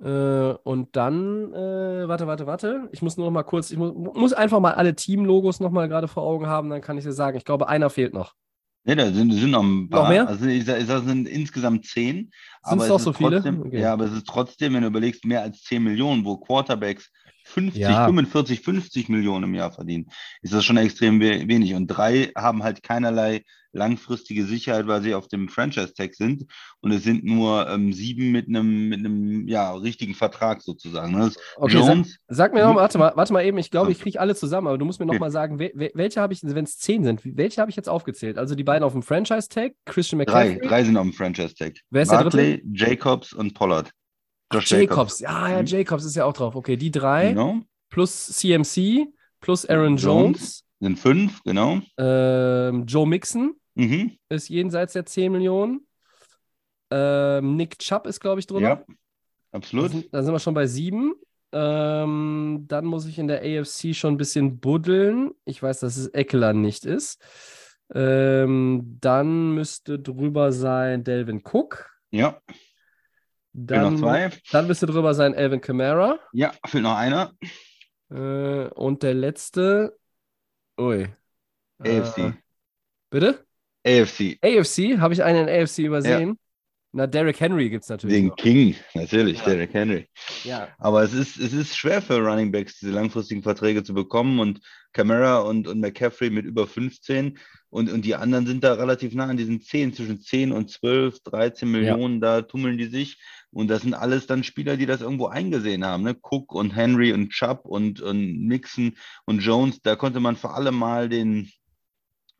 Äh, und dann, äh, warte, warte, warte. Ich muss nur noch mal kurz, ich mu muss einfach mal alle Team-Logos noch mal gerade vor Augen haben, dann kann ich dir sagen. Ich glaube, einer fehlt noch. Nee, da sind, sind noch ein paar. mehr? Also ich ich sag, es sind insgesamt 10. aber doch es so ist viele? Trotzdem, Okay. Ja, aber es ist trotzdem, wenn du überlegst, mehr als 10 Millionen, wo Quarterbacks 50, Ja. 45, 50 Millionen im Jahr verdienen, ist das schon extrem we wenig. Und drei haben halt keinerlei langfristige Sicherheit, weil sie auf dem Franchise-Tag sind. Und es sind nur ähm, sieben mit einem mit einem ja, richtigen Vertrag sozusagen. ne? Okay, sag, Jones, sag mir noch, Mhm. warte mal, warte mal eben, ich glaube, ich kriege alle zusammen, aber du musst mir noch Okay. mal sagen, wel- welche habe ich, wenn es zehn sind, welche habe ich jetzt aufgezählt? Also die beiden auf dem Franchise-Tag, Christian drei, McCaffrey, drei sind auf dem Franchise-Tag. Wer ist der Barkley, Jacobs und Pollard. Josh Jacobs. Ja, ja, Mhm. Jacobs ist ja auch drauf. Okay, die drei Genau. plus CMC plus Aaron Jones. Jones, Sind fünf, genau. ähm, Joe Mixon Mhm. ist jenseits der 10 Millionen. Ähm, Nick Chubb ist, glaube ich, drüber. Ja, Da absolut. sind, da sind wir schon bei sieben. Ähm, dann muss ich in der AFC schon ein bisschen buddeln. Ich weiß, dass es Eckler nicht ist. Ähm, dann müsste drüber sein Delvin Cook. Ja, Dann, noch zwei. dann müsste drüber sein Alvin Kamara. Ja, fehlt noch einer. Äh, und der letzte. Ui. AFC. Äh, bitte? AFC. AFC? Habe ich einen in AFC übersehen? Na, Derrick Henry gibt es natürlich. Den noch. King, natürlich, Ja. Derrick Henry. Ja. Aber es ist, es ist schwer für Running Backs, diese langfristigen Verträge zu bekommen und Camara und, und McCaffrey mit über 15 und, und die anderen sind da relativ nah an diesen 10, zwischen 10 und 12, 13 Millionen, da tummeln die sich. Und das sind alles dann Spieler, die das irgendwo eingesehen haben. Ne? Cook und Henry und Chubb und, und Mixon und Jones, da konnte man vor allem mal den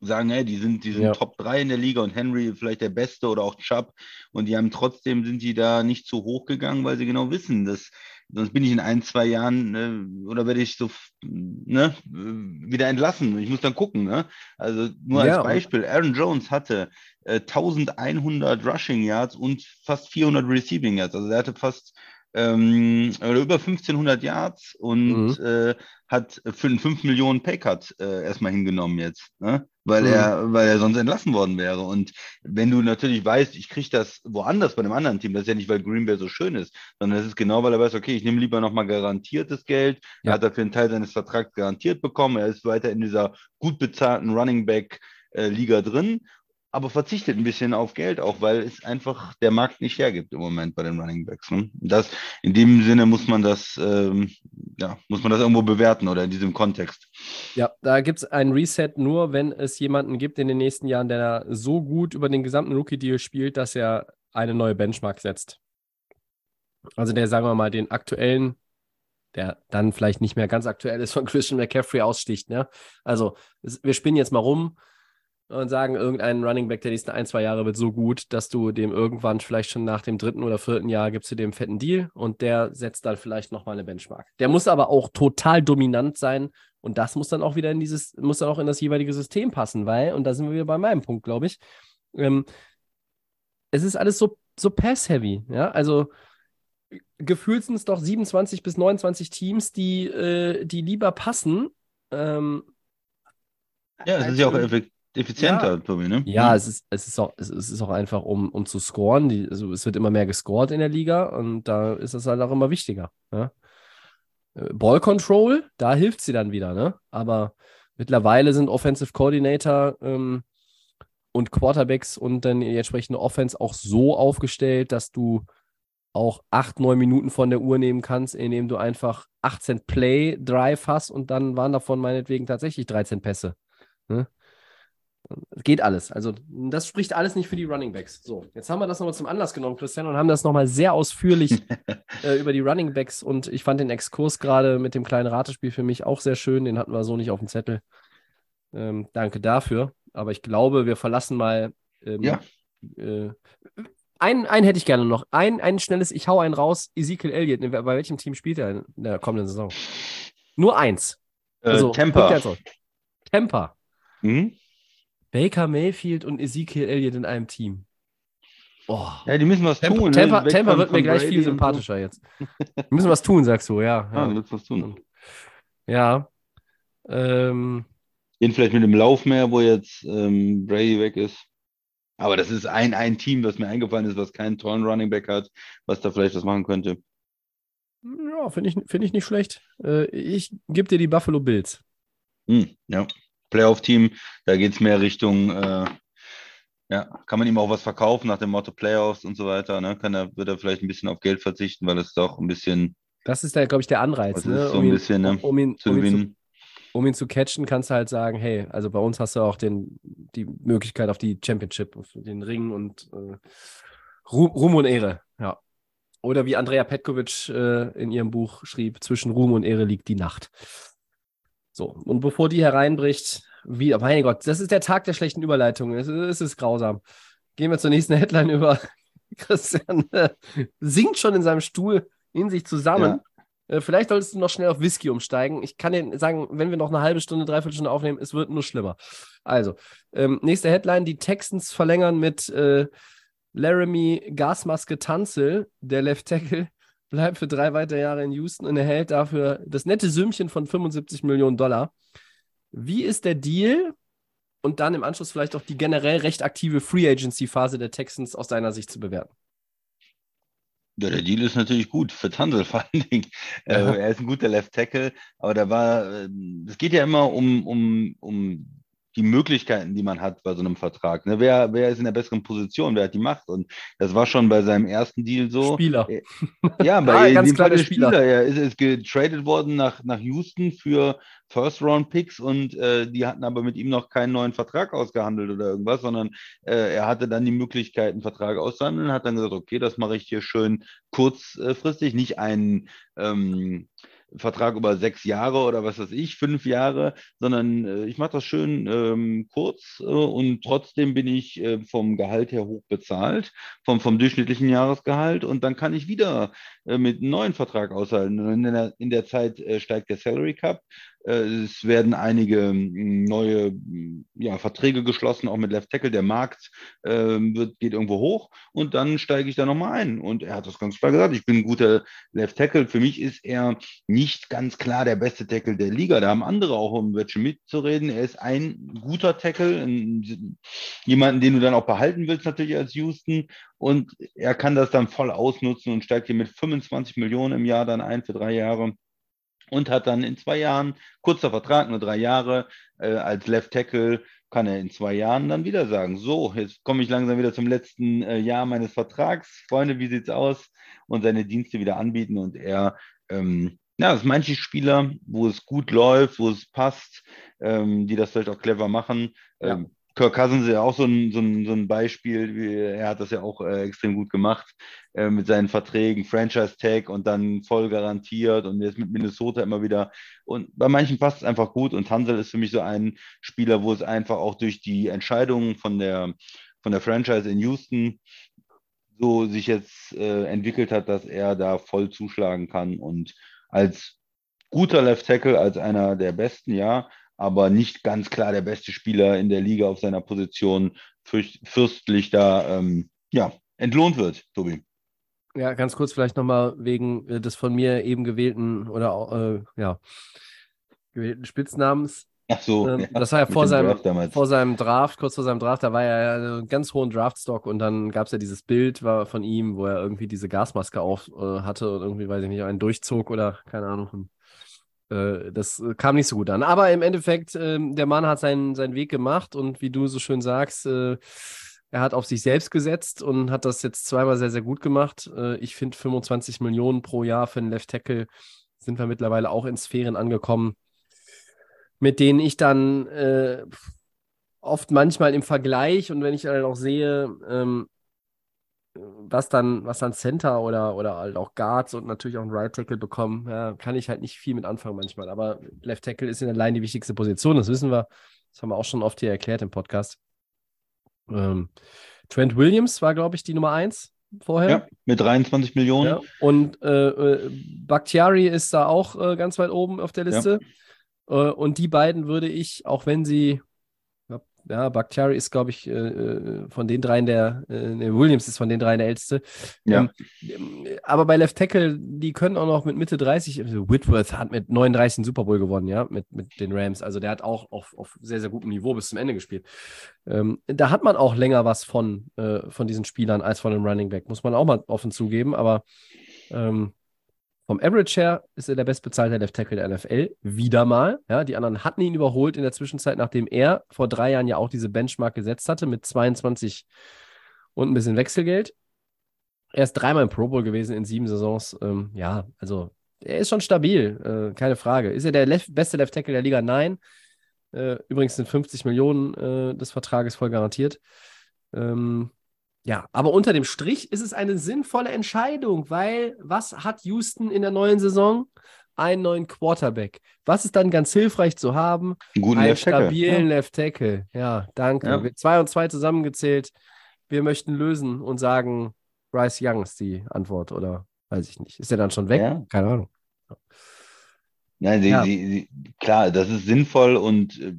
sagen, hey, die sind, die sind Ja. Top 3 in der Liga und Henry vielleicht der Beste oder auch Chubb. Und die haben trotzdem sind die da nicht zu hoch gegangen, weil sie genau wissen, dass sonst bin ich in ein, zwei Jahren äh, oder werde ich so ne, wieder entlassen. Ich muss dann gucken. Ne? Also nur Ja, als Beispiel, Aaron Jones hatte äh, 1100 Rushing Yards und fast 400 Receiving Yards. Also er hatte fast ähm, über 1500 Yards und Mhm. äh, hat für einen 5 Millionen Paycut äh, erstmal hingenommen jetzt, ne? weil, Mhm. er, weil er sonst entlassen worden wäre. Und wenn du natürlich weißt, ich kriege das woanders bei einem anderen Team, das ist ja nicht, weil Green Bay so schön ist, sondern das ist genau, weil er weiß, okay, ich nehme lieber nochmal garantiertes Geld. Ja. Er hat dafür einen Teil seines Vertrags garantiert bekommen. Er ist weiter in dieser gut bezahlten Running Back äh, Liga drin aber verzichtet ein bisschen auf Geld, auch weil es einfach der Markt nicht hergibt im Moment bei den Running Backs. Ne? Das, in dem Sinne muss man das, ähm, ja, muss man das irgendwo bewerten oder in diesem Kontext. Ja, da gibt es ein Reset nur, wenn es jemanden gibt in den nächsten Jahren, der so gut über den gesamten Rookie-Deal spielt, dass er eine neue Benchmark setzt. Also der, sagen wir mal, den aktuellen, der dann vielleicht nicht mehr ganz aktuell ist, von Christian McCaffrey aussticht. Ne? Also wir spinnen jetzt mal rum und sagen, irgendein Running Back der nächsten ein, zwei Jahre wird so gut, dass du dem irgendwann vielleicht schon nach dem dritten oder vierten Jahr gibst du dem fetten Deal und der setzt dann vielleicht nochmal eine Benchmark. Der muss aber auch total dominant sein Und das muss dann auch wieder in dieses, muss dann auch in das jeweilige System passen, weil, und da sind wir wieder bei meinem Punkt, glaube ich, ähm, es ist alles so, so pass-heavy, ja, also gefühlt sind es doch 27 bis 29 Teams, die, äh, die lieber passen. Ähm, Ja, es ist ja auch effi- effizienter, Ja. Tobi, ne? Ja, es ist, es ist auch, es ist auch einfach, um, um zu scoren. Die, also es wird immer mehr gescored in der Liga und da ist es halt auch immer wichtiger. Ja? Äh, Ball Control, da hilft sie dann wieder, ne? Aber mittlerweile sind Offensive Coordinator ähm, und Quarterbacks und dann die entsprechende Offense auch so aufgestellt, dass du auch acht, neun Minuten von der Uhr nehmen kannst, indem du einfach 18 Play Drive hast und dann waren davon meinetwegen tatsächlich 13 Pässe. Ne? Geht alles. Also, das spricht alles nicht für die Running Backs. So, jetzt haben wir das nochmal zum Anlass genommen, Christian, und haben das nochmal sehr ausführlich äh, über die Running Backs. Und ich fand den Exkurs gerade mit dem kleinen Ratespiel für mich auch sehr schön. Den hatten wir so nicht auf dem Zettel. Ähm, danke dafür. Aber ich glaube, wir verlassen mal. Ähm, Ja. Äh, einen, einen hätte ich gerne noch. Ein, ein schnelles, ich hau einen raus. Ezekiel Elliott. Bei welchem Team spielt er in der kommenden Saison? Nur eins. Äh, Also, Temper. Temper. Mhm. Baker Mayfield und Ezekiel Elliott in einem Team. Oh. Ja, die müssen was tun. Temper, ne? Von- wird mir gleich Brady viel und so. sympathischer jetzt. Wir müssen was tun, sagst du, ja. Ja, Ja. du willst was tun. ja. Ähm, Gehen vielleicht mit dem Lauf mehr, wo jetzt ähm, Brady weg ist. Aber das ist ein, ein Team, was mir eingefallen ist, was keinen tollen Running Back hat, was da vielleicht was machen könnte. ja, finde ich, find ich nicht schlecht. Äh, ich gebe dir die Buffalo Bills. Hm, ja. Playoff-Team, da geht es mehr Richtung, äh, ja, kann man ihm auch was verkaufen nach dem Motto Playoffs und so weiter. Ne? Kann er, wird er vielleicht ein bisschen auf Geld verzichten, weil es doch ein bisschen Das ist glaube ich, der Anreiz. Ne? so um, ihn, bisschen, ne, um, ihn, zu um, ihn zu, gewinnen. um ihn zu catchen, kannst du halt sagen, hey, also bei uns hast du auch den, die Möglichkeit auf die Championship, auf den Ring und äh, Ruhm, Ruhm und Ehre. Ja. Oder wie Andrea Petkovic äh, in ihrem Buch schrieb, zwischen Ruhm und Ehre liegt die Nacht. So, und bevor die hereinbricht, wie, oh mein Gott, das ist der Tag der schlechten Überleitungen. Es, es ist grausam. Gehen wir zur nächsten Headline über. Christian äh, sinkt schon in seinem Stuhl in sich zusammen. Äh, vielleicht solltest du noch schnell auf Whisky umsteigen. Ich kann dir sagen, wenn wir noch eine halbe Stunde, dreiviertel Stunde aufnehmen, es wird nur schlimmer. Also, ähm, nächste Headline: Die Texans verlängern mit äh, Laramie Gasmaske Tanzel, der Left Tackle, bleibt für drei weitere Jahre in Houston und erhält dafür das nette Sümmchen von 75 Millionen Dollar. Wie ist der Deal? Und dann im Anschluss vielleicht auch die generell recht aktive Free Agency Phase der Texans aus deiner Sicht zu bewerten. Ja, der Deal ist natürlich gut für Tansel vor allen Dingen. Ja. Äh, er ist ein guter Left Tackle, aber da war, äh, es geht ja immer um, um, um die Möglichkeiten, die man hat bei so einem Vertrag. Ne? Wer, wer ist in der besseren Position? Wer hat die Macht? Und das war schon bei seinem ersten Deal so. Spieler. Äh, Ja, Ah, bei ganz dem klar Fall der der Spieler. Spieler. Er ist, ist getradet worden nach, nach Houston für First-Round-Picks und äh, die hatten aber mit ihm noch keinen neuen Vertrag ausgehandelt oder irgendwas, sondern äh, er hatte dann die Möglichkeit, einen Vertrag auszuhandeln, hat dann gesagt, okay, das mache ich hier schön kurzfristig, nicht einen ähm, Vertrag über sechs Jahre oder was weiß ich, fünf Jahre, sondern äh, ich mache das schön ähm, kurz äh, und trotzdem bin ich äh, vom Gehalt her hoch bezahlt, vom, vom durchschnittlichen Jahresgehalt und dann kann ich wieder äh, mit einem neuen Vertrag aushalten. In der, in der Zeit äh, steigt der Salary Cup. Äh, es werden einige mh, neue ja, Verträge geschlossen, auch mit Left Tackle. Der Markt äh, wird, geht irgendwo hoch und dann steige ich da nochmal ein. Und er hat das ganz klar gesagt, ich bin ein guter Left Tackle. Für mich ist er nicht ganz klar der beste Tackle der Liga. Da haben andere auch, um welche mitzureden. Er ist ein guter Tackle, ein, jemanden, den du dann auch behalten willst, natürlich als Houston. Und er kann das dann voll ausnutzen und steigt hier mit 25 Millionen im Jahr dann ein für drei Jahre und hat dann in zwei Jahren, kurzer Vertrag, nur drei Jahre, äh, als Left Tackle kann er in zwei Jahren dann wieder sagen, so, jetzt komme ich langsam wieder zum letzten äh, Jahr meines Vertrags. Freunde, wie sieht's aus? Und seine Dienste wieder anbieten und er, ähm, ja, es manche Spieler, wo es gut läuft, wo es passt, ähm, die das vielleicht auch clever machen. Ja. Ähm, Kirk Cousins ist ja auch so ein, so ein, so ein Beispiel. Er hat das ja auch äh, extrem gut gemacht äh, mit seinen Verträgen, Franchise-Tag und dann voll garantiert und jetzt mit Minnesota immer wieder. Und bei manchen passt es einfach gut und Hansel ist für mich so ein Spieler, wo es einfach auch durch die Entscheidungen von der, von der Franchise in Houston so sich jetzt äh, entwickelt hat, dass er da voll zuschlagen kann und als guter Left Tackle als einer der besten, ja, aber nicht ganz klar der beste Spieler in der Liga auf seiner Position, fürcht, fürstlich da ähm, ja, entlohnt wird, Tobi. Ja, ganz kurz vielleicht nochmal wegen äh, des von mir eben gewählten oder äh, ja, gewählten Spitznamens. Ach so, Ähm, ja, das war ja vor seinem, vor seinem Draft, kurz vor seinem Draft, da war er ja einen ganz hohen Draftstock und dann gab es ja dieses Bild war von ihm, wo er irgendwie diese Gasmaske auf äh, hatte und irgendwie, weiß ich nicht, einen durchzog oder keine Ahnung. Äh, das äh, kam nicht so gut an. Aber im Endeffekt, ähm, der Mann hat seinen, seinen Weg gemacht und wie du so schön sagst, äh, er hat auf sich selbst gesetzt und hat das jetzt zweimal sehr, sehr gut gemacht. Ich finde 25 Millionen pro Jahr für einen Left Tackle sind wir mittlerweile auch in Sphären angekommen, mit denen ich dann äh, oft manchmal im Vergleich und wenn ich dann auch sehe, ähm, was dann, was dann Center oder, oder halt auch Guards und natürlich auch ein Right Tackle bekommen, ja, kann ich halt nicht viel mit anfangen manchmal. Aber Left Tackle ist in allein die wichtigste Position, das wissen wir. Das haben wir auch schon oft hier erklärt im Podcast. Ähm, Trent Williams war, glaube ich, die Nummer eins vorher. Ja, mit 23 Millionen. Ja, und äh, äh, Bakhtiari ist da auch äh, ganz weit oben auf der Liste. Äh, und die beiden würde ich, auch wenn sie, ja, Bakhtiari ist, glaube ich, äh, äh, von den dreien der, äh, Williams ist von den dreien der älteste. Ja. Ähm, aber bei Left Tackle, die können auch noch mit Mitte 30, also Whitworth hat mit 39 einen Super Bowl gewonnen, ja, mit, mit den Rams. Also der hat auch auf, auf sehr, sehr gutem Niveau bis zum Ende gespielt. Ähm, da hat man auch länger was von, äh, von diesen Spielern als von einem Running Back, muss man auch mal offen zugeben. Aber ähm, vom Average her ist er der bestbezahlte Left Tackle der NFL. Wieder mal. Ja, die anderen hatten ihn überholt in der Zwischenzeit, nachdem er vor drei Jahren ja auch diese Benchmark gesetzt hatte mit 22 und ein bisschen Wechselgeld. Er ist dreimal im Pro Bowl gewesen in sieben Saisons. Ähm, ja, also er ist schon stabil, äh, keine Frage. Ist er der Lef beste Left Tackle der Liga? Nein. Äh, übrigens sind 50 Millionen äh, des Vertrages voll garantiert. Ähm, ja, aber unter dem Strich ist es eine sinnvolle Entscheidung, weil was hat Houston in der neuen Saison? Einen neuen Quarterback. Was ist dann ganz hilfreich zu haben? Einen guten Einen Left Tackle. stabilen Left Tackle. Ja, danke. Ja. Wir- Zwei und zwei zusammengezählt. Wir möchten lösen und sagen, Bryce Young ist die Antwort, oder weiß ich nicht. Ist er dann schon weg? Ja. Keine Ahnung. Nein, sie, Ja. sie, sie, klar, das ist sinnvoll und äh,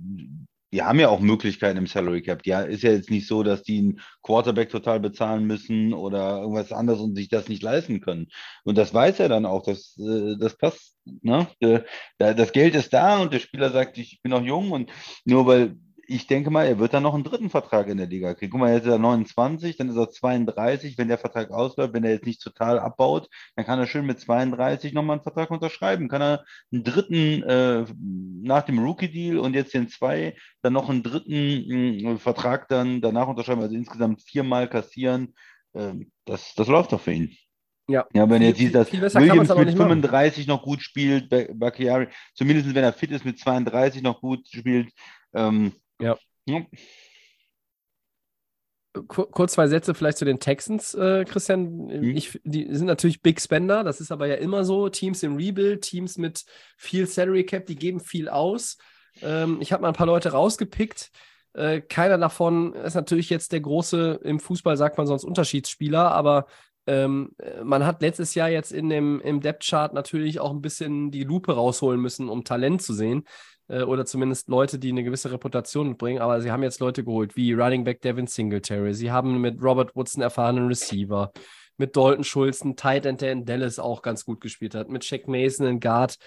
die haben ja auch Möglichkeiten im Salary Cap. Ja, ist ja jetzt nicht so, dass die einen Quarterback total bezahlen müssen oder irgendwas anderes und sich das nicht leisten können. Und das weiß er dann auch, dass äh, das passt. Ne? Äh, da- Das Geld ist da und der Spieler sagt, ich bin noch jung und nur weil ich denke mal, er wird dann noch einen dritten Vertrag in der Liga kriegen. Guck mal, jetzt ist er 29, dann ist er 32, wenn der Vertrag ausläuft, wenn er jetzt nicht total abbaut, dann kann er schön mit 32 nochmal einen Vertrag unterschreiben. Kann er einen dritten äh, nach dem Rookie-Deal und jetzt den zwei, dann noch einen dritten mh, Vertrag dann danach unterschreiben, also insgesamt viermal kassieren. Ähm, das, das läuft doch für ihn. Ja. Ja, wenn Viel- jetzt sieht, viel- dass Williams mit nicht machen. 35 noch gut spielt, Ba- Bakhtiari, zumindest wenn er fit ist, mit 32 noch gut spielt. Ähm, Ja. ja. Kur kurz zwei Sätze vielleicht zu den Texans, äh, Christian. Mhm. Ich, die sind natürlich Big Spender, das ist aber ja immer so. Teams im Rebuild, Teams mit viel Salary Cap, die geben viel aus. Ähm, ich habe mal ein paar Leute rausgepickt. Äh, keiner davon ist natürlich jetzt der große, im Fußball sagt man sonst Unterschiedsspieler, aber ähm, äh, man hat letztes Jahr jetzt in dem, im Depth-Chart natürlich auch ein bisschen die Lupe rausholen müssen, um Talent zu sehen äh, oder zumindest Leute, die eine gewisse Reputation mitbringen. Aber sie haben jetzt Leute geholt, wie Running Back Devin Singletary. Sie haben mit Robert Woodson erfahrenen Receiver, mit Dalton Schulz einen Tight End, der in Dallas auch ganz gut gespielt hat, mit Shaq Mason einen Guard,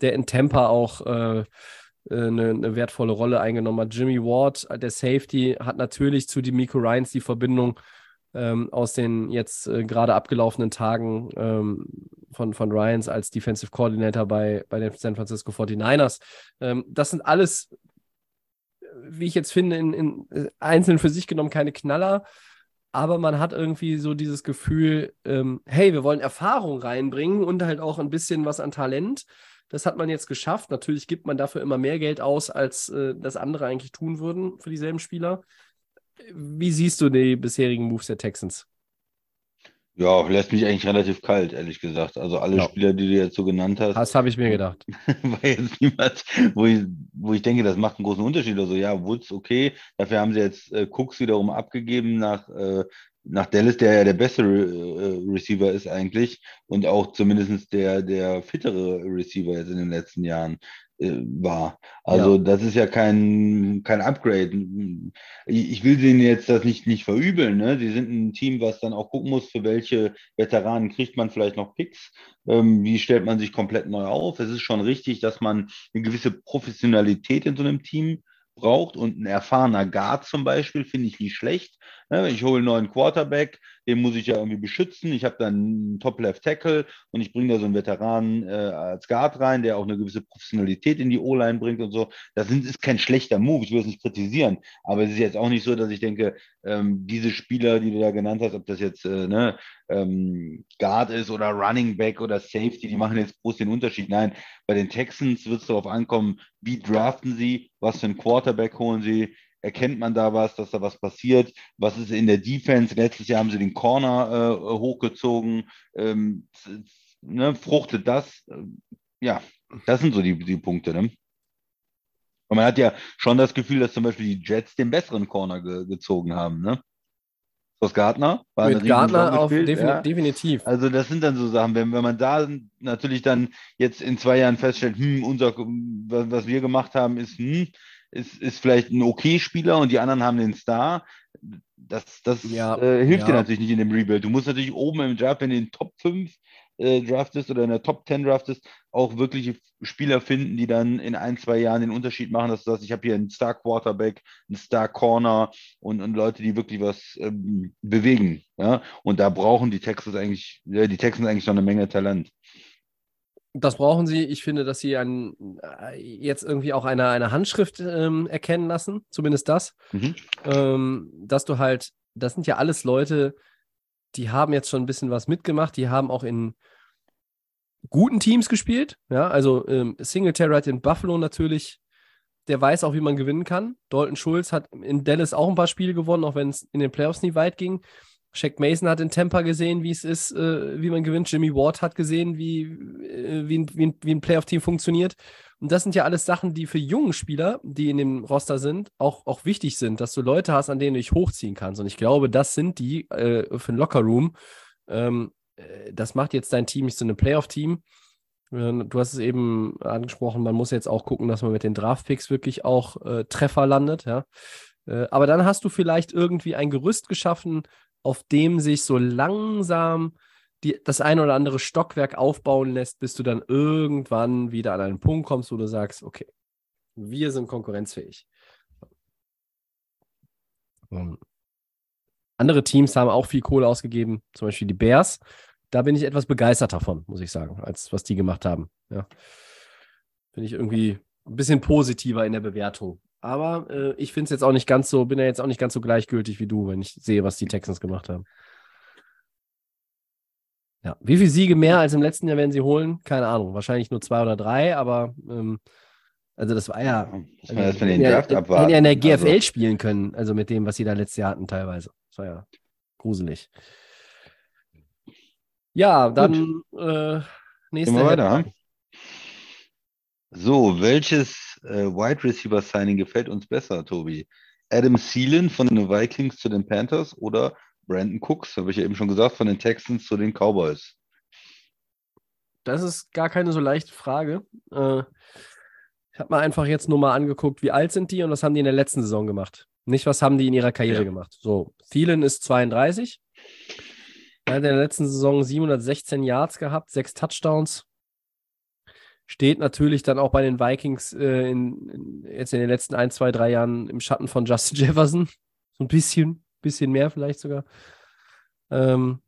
der in Tampa auch äh, äh, eine, eine wertvolle Rolle eingenommen hat. Jimmy Ward, der Safety, hat natürlich zu Demico Ryans die Verbindung ähm, aus den jetzt äh, gerade abgelaufenen Tagen ähm, von, von Ryans als Defensive Coordinator bei, bei den San Francisco 49ers. Ähm, das sind alles, wie ich jetzt finde, in, in äh, einzeln für sich genommen keine Knaller. Aber man hat irgendwie so dieses Gefühl, ähm, hey, wir wollen Erfahrung reinbringen und halt auch ein bisschen was an Talent. Das hat man jetzt geschafft. Natürlich gibt man dafür immer mehr Geld aus, als äh, das andere eigentlich tun würden für dieselben Spieler. Wie siehst du die bisherigen Moves der Texans? ja, lässt mich eigentlich relativ kalt, ehrlich gesagt. Also alle Ja. Spieler, die du jetzt so genannt hast, Das habe ich mir gedacht. war jetzt niemand, wo ich, wo ich denke, das macht einen großen Unterschied. Also ja, Woods, okay, dafür haben sie jetzt äh, Cooks wiederum abgegeben nach, äh, nach Dallas, der ja der bessere äh, Receiver ist eigentlich und auch zumindest der, der fittere Receiver jetzt in den letzten Jahren war. Also Ja. das ist ja kein, kein Upgrade. Ich, ich will denen jetzt das nicht, nicht verübeln. Ne? Sie sind ein Team, was dann auch gucken muss, für welche Veteranen kriegt man vielleicht noch Picks. Ähm, wie stellt man sich komplett neu auf? Es ist schon richtig, dass man eine gewisse Professionalität in so einem Team braucht und ein erfahrener Guard zum Beispiel finde ich nicht schlecht. Ne, ich hole einen neuen Quarterback, den muss ich ja irgendwie beschützen. Ich habe dann einen Top-Left-Tackle und ich bringe da so einen Veteran äh, als Guard rein, der auch eine gewisse Professionalität in die O-Line bringt und so. Das ist kein schlechter Move, ich will es nicht kritisieren. Aber es ist jetzt auch nicht so, dass ich denke, ähm, diese Spieler, die du da genannt hast, ob das jetzt äh, ne, ähm, Guard ist oder Running Back oder Safety, die machen jetzt groß den Unterschied. Nein, bei den Texans wird es darauf ankommen, wie draften sie, was für einen Quarterback holen sie, erkennt man da was, dass da was passiert, was ist in der Defense. Letztes Jahr haben sie den Corner äh, hochgezogen, ähm, ne, fruchtet das. Ja, das sind so die, die Punkte. Ne? Und man hat ja schon das Gefühl, dass zum Beispiel die Jets den besseren Corner ge gezogen haben. Ne? Das Gardner war Mit Gardner auf defini ja. definitiv. Also das sind dann so Sachen, wenn, wenn man da natürlich dann jetzt in zwei Jahren feststellt, hm, unser, was, was wir gemacht haben, ist, hm, ist, ist vielleicht ein okay Spieler und die anderen haben den Star. Das, das Ja, äh, hilft ja. dir natürlich nicht in dem Rebuild. Du musst natürlich oben im Draft, wenn du in den Top 5 äh, draftest oder in der Top 10 draftest, auch wirkliche Spieler finden, die dann in ein, zwei Jahren den Unterschied machen, dass du sagst, ich habe hier einen Star Quarterback, einen Star Corner und, und Leute, die wirklich was ähm, bewegen. Ja? Und da brauchen die Texans eigentlich, ja, die Texans eigentlich noch eine Menge Talent. Das brauchen sie. Ich finde, dass sie ein, äh, jetzt irgendwie auch eine, eine Handschrift ähm, erkennen lassen, zumindest das. Mhm. ähm, dass du halt, das sind ja alles Leute, die haben jetzt schon ein bisschen was mitgemacht, die haben auch in guten Teams gespielt. Ja, also ähm, Singletary hat in Buffalo natürlich, der weiß auch, wie man gewinnen kann. Dalton Schulz hat in Dallas auch ein paar Spiele gewonnen, auch wenn es in den Playoffs nie weit ging. Shaq Mason hat in Tampa gesehen, wie es ist, äh, wie man gewinnt. Jimmy Ward hat gesehen, wie, äh, wie, ein, wie, ein, wie ein Playoff-Team funktioniert. Und das sind ja alles Sachen, die für junge Spieler, die in dem Roster sind, auch, auch wichtig sind, dass du Leute hast, an denen du dich hochziehen kannst. Und ich glaube, das sind die äh, für den Lockerroom. Ähm, äh, das macht jetzt dein Team nicht zu einem Playoff-Team. Äh, Du hast es eben angesprochen, man muss jetzt auch gucken, dass man mit den Draft-Picks wirklich auch äh, Treffer landet. Ja? Äh, aber dann hast du vielleicht irgendwie ein Gerüst geschaffen, auf dem sich so langsam die, das ein oder andere Stockwerk aufbauen lässt, bis du dann irgendwann wieder an einen Punkt kommst, wo du sagst, okay, wir sind konkurrenzfähig. Ähm, andere Teams haben auch viel Kohle ausgegeben, zum Beispiel die Bears. Da bin ich etwas begeistert davon, muss ich sagen, als was die gemacht haben. Ja. Finde ich irgendwie ein bisschen positiver in der Bewertung. Aber äh, ich finde es jetzt auch nicht ganz so, bin ja jetzt auch nicht ganz so gleichgültig wie du, wenn ich sehe, was die Texans gemacht haben. Ja, wie viele Siege mehr als im letzten Jahr werden sie holen? Keine Ahnung. Wahrscheinlich nur zwei oder drei, aber ähm, also das war ja. Erst mal den hätten Draft ja, abwarten. ja in der GFL Also, spielen können, also mit dem, was sie da letztes Jahr hatten, teilweise. Das war ja gruselig. Ja, dann äh, nächste Gehen wir weiter. Hm? So, welches äh, Wide Receiver Signing gefällt uns besser, Tobi? Adam Thielen von den Vikings zu den Panthers oder Brandon Cooks, habe ich ja eben schon gesagt, von den Texans zu den Cowboys? Das ist gar keine so leichte Frage. Äh, ich habe mal einfach jetzt nur mal angeguckt, wie alt sind die und was haben die in der letzten Saison gemacht. Nicht, was haben die in ihrer Karriere Ja. gemacht. So, Thielen ist 32. Er hat in der letzten Saison 716 Yards gehabt, sechs Touchdowns. Steht natürlich dann auch bei den Vikings äh, in, in, jetzt in den letzten ein, zwei, drei Jahren im Schatten von Justin Jefferson. So ein bisschen, bisschen mehr vielleicht sogar. Ähm,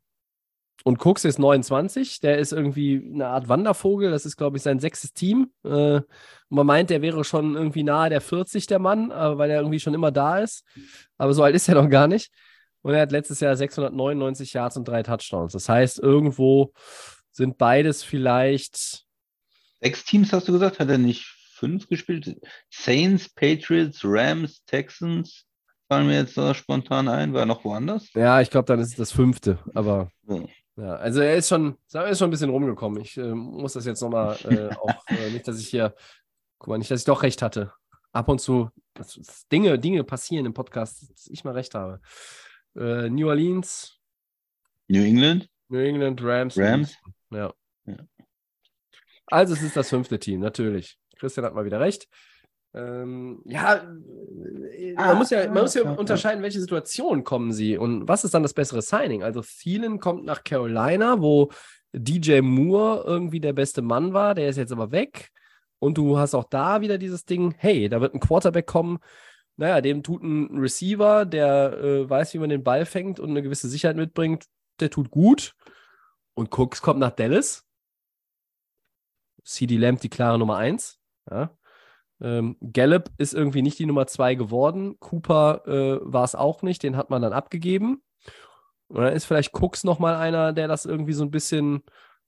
und Cooks ist 29, der ist irgendwie eine Art Wandervogel, das ist, glaube ich, sein sechstes Team. Äh, man meint, der wäre schon irgendwie nahe der 40, der Mann, weil er irgendwie schon immer da ist. Aber so alt ist er noch gar nicht. Und er hat letztes Jahr 699 Yards und drei Touchdowns. Das heißt, irgendwo sind beides vielleicht. Sechs Teams hast du gesagt? Hat er nicht fünf gespielt? Saints, Patriots, Rams, Texans fallen mir jetzt da spontan ein. War er noch woanders? Ja, ich glaube, dann ist es das fünfte. Aber Ja. ja, also er ist schon, er ist schon ein bisschen rumgekommen. Ich äh, muss das jetzt nochmal äh, auch, äh, nicht, dass ich hier, guck mal, nicht, dass ich doch recht hatte. Ab und zu, dass, dass Dinge, Dinge passieren im Podcast, dass ich mal recht habe. Äh, New Orleans, New England? New England, Rams. Rams? Ja. Also es ist das fünfte Team, natürlich. Christian hat mal wieder recht. Ähm, ja, äh, man Ah, muss ja, man muss ja ja. unterscheiden, welche Situation kommen sie und was ist dann das bessere Signing. Also Thielen kommt nach Carolina, wo DJ Moore irgendwie der beste Mann war, der ist jetzt aber weg. Und du hast auch da wieder dieses Ding, hey, da wird ein Quarterback kommen, naja, dem tut ein Receiver, der äh, weiß, wie man den Ball fängt und eine gewisse Sicherheit mitbringt, der tut gut. Und Cooks kommt nach Dallas. CD Lamb die klare Nummer 1. Ja. Ähm, Gallup ist irgendwie nicht die Nummer 2 geworden. Cooper äh, war es auch nicht, den hat man dann abgegeben. Und dann ist vielleicht Cooks nochmal einer, der das irgendwie so ein bisschen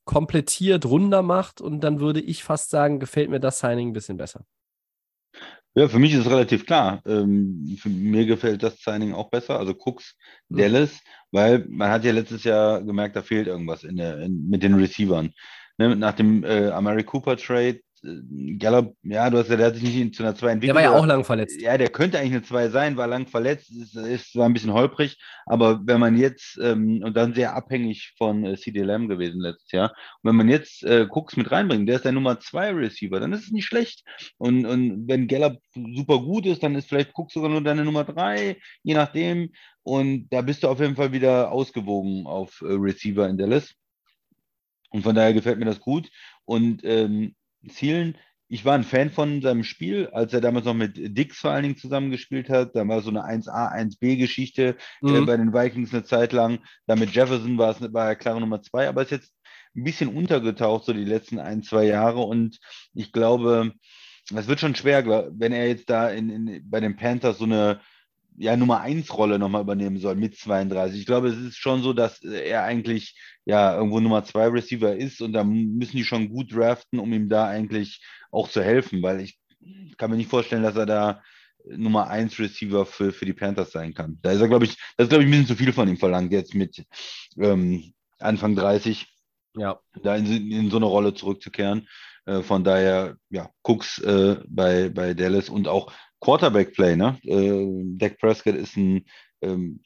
komplettiert, runder macht. Und dann würde ich fast sagen, gefällt mir das Signing ein bisschen besser. Ja, für mich ist es relativ klar. Ähm, mir gefällt das Signing auch besser, also Cooks, Mhm. Dallas, weil man hat ja letztes Jahr gemerkt, da fehlt irgendwas in der, in, mit den Receivern. Ne, nach dem äh, Amari Cooper Trade, äh, Gallup, ja, du hast ja, der hat sich nicht zu einer 2 entwickelt. Der war ja auch lang verletzt. Ja, der könnte eigentlich eine 2 sein, war lang verletzt, ist, ist war ein bisschen holprig, aber wenn man jetzt, ähm, und dann sehr abhängig von äh, CD Lamb gewesen letztes Jahr, und wenn man jetzt äh, Cooks mit reinbringt, der ist der Nummer 2 Receiver, dann ist es nicht schlecht. Und, und wenn Gallup super gut ist, dann ist vielleicht Cooks sogar nur deine Nummer 3, je nachdem. Und da bist du auf jeden Fall wieder ausgewogen auf äh, Receiver in Dallas. Und von daher gefällt mir das gut. Und ähm, Zielen, ich war ein Fan von seinem Spiel, als er damals noch mit Dix vor allen Dingen zusammengespielt hat. Da war so eine 1A, 1B-Geschichte äh, Mhm. bei den Vikings eine Zeit lang. Da mit Jefferson war es war er klare Nummer zwei, aber ist jetzt ein bisschen untergetaucht, so die letzten ein, zwei Jahre. Und ich glaube, es wird schon schwer, wenn er jetzt da in, in, bei den Panthers so eine ja, Nummer 1 Rolle nochmal übernehmen soll mit 32. Ich glaube, es ist schon so, dass er eigentlich ja irgendwo Nummer 2 Receiver ist und da müssen die schon gut draften, um ihm da eigentlich auch zu helfen, weil ich kann mir nicht vorstellen, dass er da Nummer 1 Receiver für, für die Panthers sein kann. Da ist er, glaube ich, das ist, glaube ich, ein bisschen zu viel von ihm verlangt, jetzt mit ähm, Anfang 30 Ja. da in, in so eine Rolle zurückzukehren. Äh, von daher, ja, Cooks äh, bei, bei Dallas und auch Quarterback-Play, ne? Äh, Dak Prescott ist ein, ähm,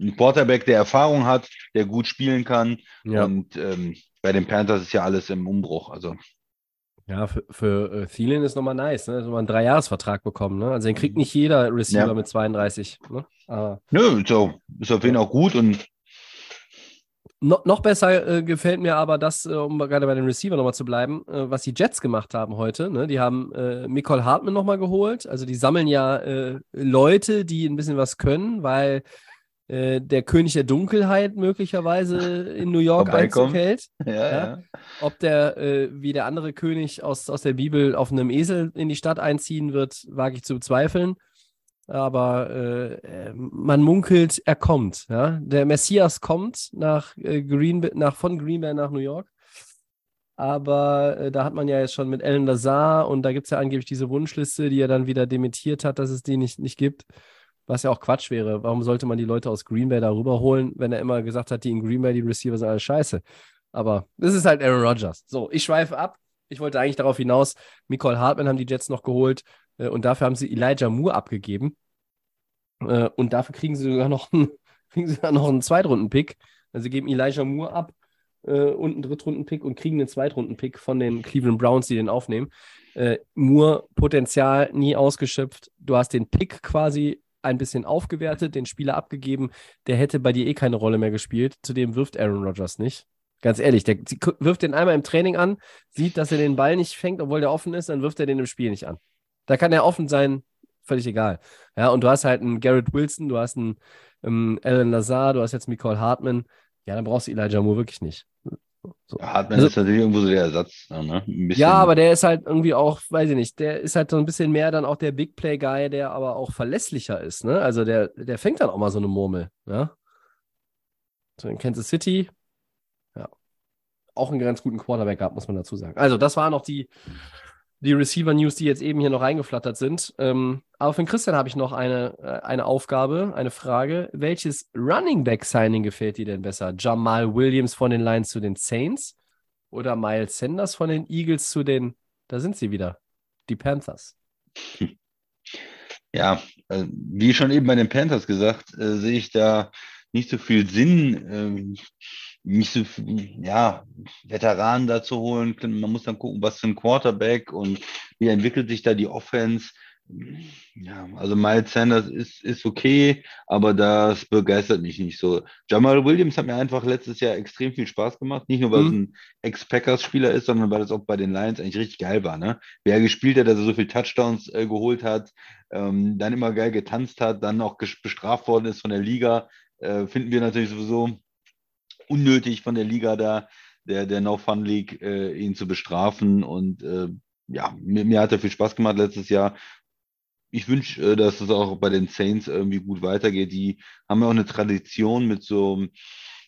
ein Quarterback, der Erfahrung hat, der gut spielen kann. Ja. Und ähm, bei den Panthers ist ja alles im Umbruch. Also, Ja, für, für äh, Thielen ist nochmal nice, ne? Nochmal einen Dreijahresvertrag bekommen, ne? Also den kriegt nicht jeder Receiver Ja. mit 32, ne? Aber nö, so, ist auf jeden Fall auch gut und no, noch besser äh, gefällt mir aber das, äh, um gerade bei den Receiver nochmal zu bleiben, äh, was die Jets gemacht haben heute, ne? Die haben äh, Nicole Hartman nochmal geholt. Also die sammeln ja äh, Leute, die ein bisschen was können, weil äh, der König der Dunkelheit möglicherweise in New York. Einzug hält. ja, Ja. ja. Ob der äh, wie der andere König aus, aus der Bibel auf einem Esel in die Stadt einziehen wird, wage ich zu bezweifeln. Aber äh, äh, man munkelt, er kommt. Ja? Der Messias kommt nach, äh, Green, nach, von Green Bay nach New York. Aber äh, da hat man ja jetzt schon mit Alan Lazar und da gibt es ja angeblich diese Wunschliste, die er dann wieder dementiert hat, dass es die nicht, nicht gibt. Was ja auch Quatsch wäre. Warum sollte man die Leute aus Green Bay da rüberholen, wenn er immer gesagt hat, die in Green Bay, die Receiver sind alles scheiße. Aber das ist halt Aaron Rodgers. So, ich schweife ab. Ich wollte eigentlich darauf hinaus, Nicole Hartman haben die Jets noch geholt äh, und dafür haben sie Elijah Moore abgegeben. Äh, und dafür kriegen sie sogar noch einen, sie noch einen Zweitrunden-Pick. Also sie geben Elijah Moore ab äh, und einen Drittrunden-Pick und kriegen einen Zweitrunden-Pick von den Cleveland Browns, die den aufnehmen. Äh, Moore Potenzial nie ausgeschöpft. Du hast den Pick quasi ein bisschen aufgewertet, den Spieler abgegeben. Der hätte bei dir eh keine Rolle mehr gespielt. Zudem wirft Aaron Rodgers nicht. Ganz ehrlich, der wirft den einmal im Training an, sieht, dass er den Ball nicht fängt, obwohl der offen ist, dann wirft er den im Spiel nicht an. Da kann er offen sein, völlig egal. Ja, und du hast halt einen Garrett Wilson, du hast einen ähm, Alan Lazar, du hast jetzt Nicole Hartman. Ja, dann brauchst du Elijah Moore wirklich nicht. So. Hartmann Also- ist natürlich irgendwo so der Ersatz. Ne? Bisschen, Ja, aber der ist halt irgendwie auch, weiß ich nicht, der ist halt so ein bisschen mehr dann auch der Big Play Guy, der aber auch verlässlicher ist, ne? Also der, der fängt dann auch mal so eine Murmel, ja? So in Kansas City, ja. Auch einen ganz guten Quarterback gehabt, muss man dazu sagen. Also, das waren noch die, die Receiver-News, die jetzt eben hier noch reingeflattert sind. Ähm, aber für den Christian habe ich noch eine, äh, eine Aufgabe, eine Frage. Welches Running Back-Signing gefällt dir denn besser? Jamal Williams von den Lions zu den Saints oder Miles Sanders von den Eagles zu den, da sind sie wieder, die Panthers. Ja, äh, wie schon eben bei den Panthers gesagt, äh, sehe ich da nicht so viel Sinn, ähm, nicht so viel, ja, Veteranen da zu holen. Man muss dann gucken, was für ein Quarterback und wie entwickelt sich da die Offense. Ja, also Miles Sanders ist, ist okay, aber das begeistert mich nicht so. Jamal Williams hat mir einfach letztes Jahr extrem viel Spaß gemacht. Nicht nur, weil mhm. es ein Ex-Packers-Spieler ist, sondern weil es auch bei den Lions eigentlich richtig geil war. Ne? Wer gespielt hat, dass er so viele Touchdowns äh, geholt hat, ähm, dann immer geil getanzt hat, dann auch bestraft worden ist von der Liga, äh, finden wir natürlich sowieso unnötig von der Liga da, der, der No Fun League, äh, ihn zu bestrafen. Und äh, ja, mir, mir hat er viel Spaß gemacht letztes Jahr ich wünsche, äh, dass es auch bei den Saints irgendwie gut weitergeht. Die haben ja auch eine Tradition mit so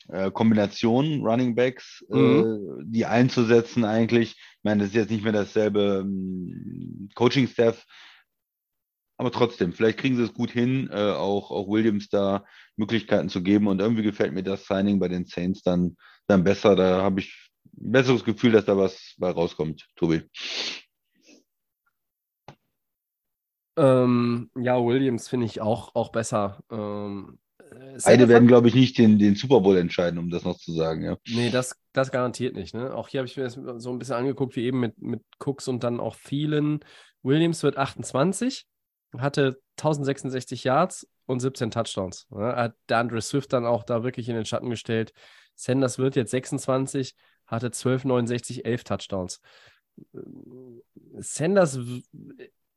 äh, Kombinationen, Running Backs, äh, mhm. die einzusetzen eigentlich. Ich meine, das ist jetzt nicht mehr dasselbe ähm, Coaching-Staff, aber trotzdem, vielleicht kriegen sie es gut hin, äh, auch, auch Williams da Möglichkeiten zu geben. Und irgendwie gefällt mir das Signing bei den Saints dann, dann besser. Da habe ich ein besseres Gefühl, dass da was bei rauskommt, Tobi. Ähm, ja, Williams finde ich auch, auch besser. Ähm, Beide werden, glaube ich, nicht den, den Super Bowl entscheiden, um das noch zu sagen. Ja. Nee, das, das garantiert nicht. Ne? Auch hier habe ich mir das so ein bisschen angeguckt, wie eben mit, mit Cooks und dann auch vielen. Williams wird 28, hatte 1066 Yards und 17 Touchdowns. Ne? Hat der Andre Swift dann auch da wirklich in den Schatten gestellt. Sanders wird jetzt 26, hatte 1269, 11 Touchdowns. Sanders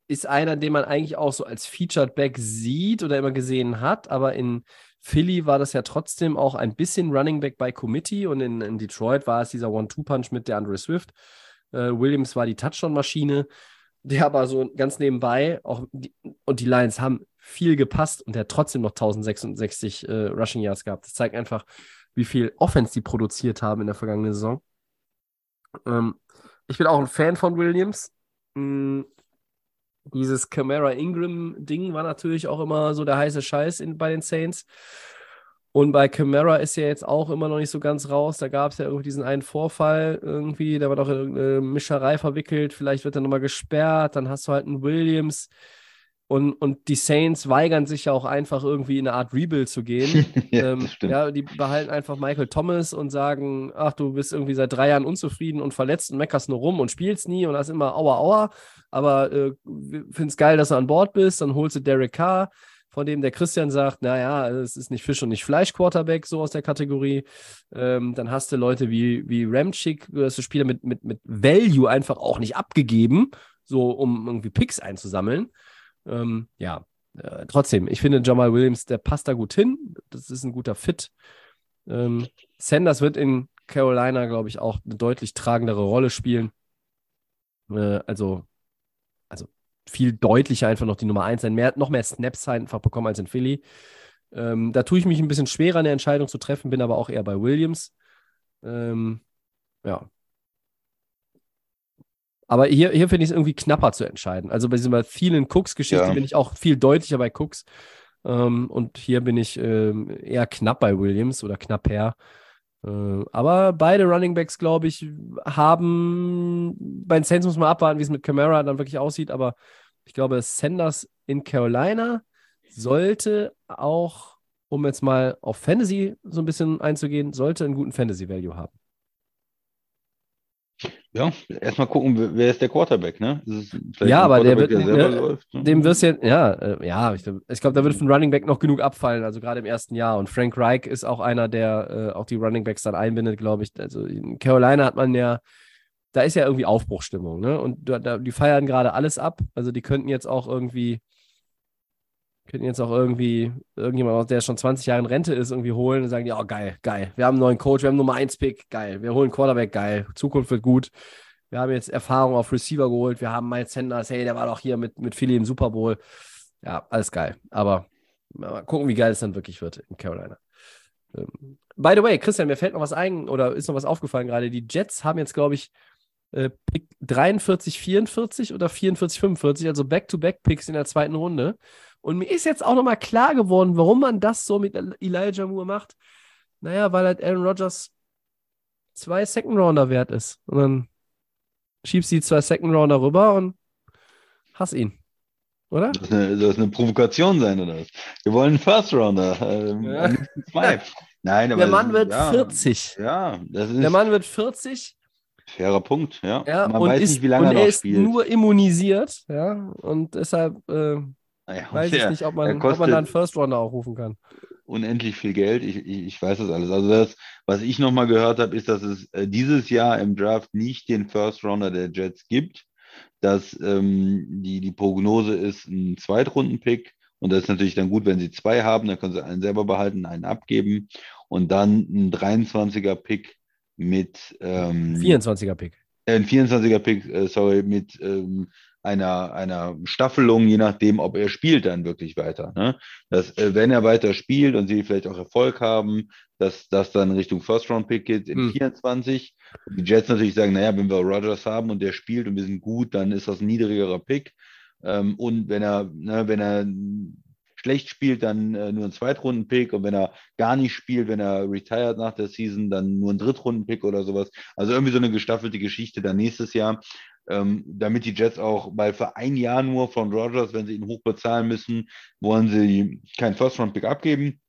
ist einer, den man eigentlich auch so als Featured Back sieht oder immer gesehen hat, aber in Philly war das ja trotzdem auch ein bisschen Running Back bei Committee und in, in Detroit war es dieser One-Two-Punch mit der Andre Swift. Äh, Williams war die Touchdown-Maschine, der aber so ganz nebenbei auch die, und die Lions haben viel gepasst und der hat trotzdem noch 1066 äh, Rushing Yards gehabt. Das zeigt einfach, wie viel Offense die produziert haben in der vergangenen Saison. Ähm, ich bin auch ein Fan von Williams. Hm, dieses Camara Ingram-Ding war natürlich auch immer so der heiße Scheiß in, bei den Saints. Und bei Camara ist ja jetzt auch immer noch nicht so ganz raus. Da gab es ja irgendwie diesen einen Vorfall irgendwie, da war doch eine Mischerei verwickelt. Vielleicht wird er nochmal gesperrt. Dann hast du halt einen Williams, und, und die Saints weigern sich ja auch einfach irgendwie in eine Art Rebuild zu gehen. ja, ähm, ja, die behalten einfach Michael Thomas und sagen, ach, du bist irgendwie seit drei Jahren unzufrieden und verletzt und meckerst nur rum und spielst nie und das immer aua aua. Aber äh, findest geil, dass du an Bord bist. Dann holst du Derek Carr, von dem der Christian sagt, naja, es ist nicht Fisch und nicht Fleisch Quarterback, so aus der Kategorie. Ähm, dann hast du Leute wie, wie Ramchick, du hast du Spieler mit, mit, mit Value einfach auch nicht abgegeben, so um irgendwie Picks einzusammeln. Ähm, ja, äh, trotzdem, ich finde Jamal Williams, der passt da gut hin. Das ist ein guter Fit. Ähm, Sanders wird in Carolina, glaube ich, auch eine deutlich tragendere Rolle spielen. Äh, also, viel deutlicher einfach noch die Nummer 1 sein, mehr, noch mehr Snaps einfach bekommen als in Philly. Ähm, da tue ich mich ein bisschen schwerer, eine Entscheidung zu treffen, bin aber auch eher bei Williams. Ähm, ja, aber hier, hier finde ich es irgendwie knapper zu entscheiden. Also bei dieser vielen Cooks-Geschichte ja. bin ich auch viel deutlicher bei Cooks. Ähm, und hier bin ich ähm, eher knapp bei Williams oder knapp her. Äh, aber beide Running Backs, glaube ich, haben. Bei den Saints muss man abwarten, wie es mit Camara dann wirklich aussieht. Aber ich glaube, Sanders in Carolina sollte auch, um jetzt mal auf Fantasy so ein bisschen einzugehen, sollte einen guten Fantasy-Value haben. Ja, erstmal gucken, wer ist der Quarterback, ne? ja, aber der wird, der ne, läuft, ne? dem wirst jetzt, ja, äh, ja, ich, ich glaube, da wird von Running Back noch genug abfallen, also gerade im ersten Jahr. Und Frank Reich ist auch einer, der äh, auch die Running Backs dann einbindet, glaube ich. Also in Carolina hat man ja, da ist ja irgendwie Aufbruchstimmung, ne? Und da, da, die feiern gerade alles ab. Also die könnten jetzt auch irgendwie könnten jetzt auch irgendwie irgendjemand, der schon 20 Jahre in Rente ist, irgendwie holen und sagen, ja, geil, geil. Wir haben einen neuen Coach, wir haben Nummer 1 Pick, geil. Wir holen Quarterback, geil. Zukunft wird gut. Wir haben jetzt Erfahrung auf Receiver geholt. Wir haben Miles Sanders, hey, der war doch hier mit, mit Philly im Super Bowl. Ja, alles geil. Aber mal gucken, wie geil es dann wirklich wird in Carolina. Ähm, by the way, Christian, mir fällt noch was ein oder ist noch was aufgefallen gerade. Die Jets haben jetzt, glaube ich, äh, Pick 43, 44 oder 44, 45, also Back-to-Back-Picks in der zweiten Runde. Und mir ist jetzt auch nochmal klar geworden, warum man das so mit Elijah Moore macht. Naja, weil halt Aaron Rodgers zwei Second Rounder wert ist. Und dann schiebst du die zwei Second Rounder rüber und hass ihn. oder? Soll das, eine, soll das eine Provokation sein oder was? Wir wollen einen First Rounder. Ähm, Ja. zwei. Nein, aber Der Mann wird ja, 40. Ja, das ist Der Mann wird 40 ein fairer Punkt. Ja. ja, Man weiß ist, nicht, wie lange und er er noch ist spielt. nur immunisiert. Ja, und deshalb äh, Naja, weiß der- ich nicht, ob man, ob man da einen First Rounder auch rufen kann. unendlich viel Geld. Ich, ich, ich weiß das alles. Also das, was ich nochmal gehört habe, ist, dass es äh, dieses Jahr im Draft nicht den First Rounder der Jets gibt. Dass ähm, die, die Prognose ist ein Zweitrunden-Pick. Und das ist natürlich dann gut, wenn sie zwei haben, dann können sie einen selber behalten, einen abgeben. Und dann ein 23er-Pick mit ähm, 24er Pick. äh, ein 24er Pick, äh, sorry, mit ähm, einer, einer Staffelung, je nachdem, ob er spielt dann wirklich weiter. Ne? Dass, äh, wenn er weiter spielt und sie vielleicht auch Erfolg haben, dass das dann Richtung First Round Pick geht in Hm. 24. Und die Jets natürlich sagen, naja, wenn wir Rodgers haben und der spielt und wir sind gut, dann ist das ein niedrigerer Pick. Ähm, und wenn er, ne, wenn er schlecht spielt, dann äh, nur ein Zweitrunden-Pick und wenn er gar nicht spielt, wenn er retired nach der Season, dann nur ein Drittrunden-Pick oder sowas. Also irgendwie so eine gestaffelte Geschichte dann nächstes Jahr, ähm, damit die Jets auch, weil für ein Jahr nur von Rodgers, wenn sie ihn hoch bezahlen müssen, wollen sie keinen First-Round-Pick abgeben.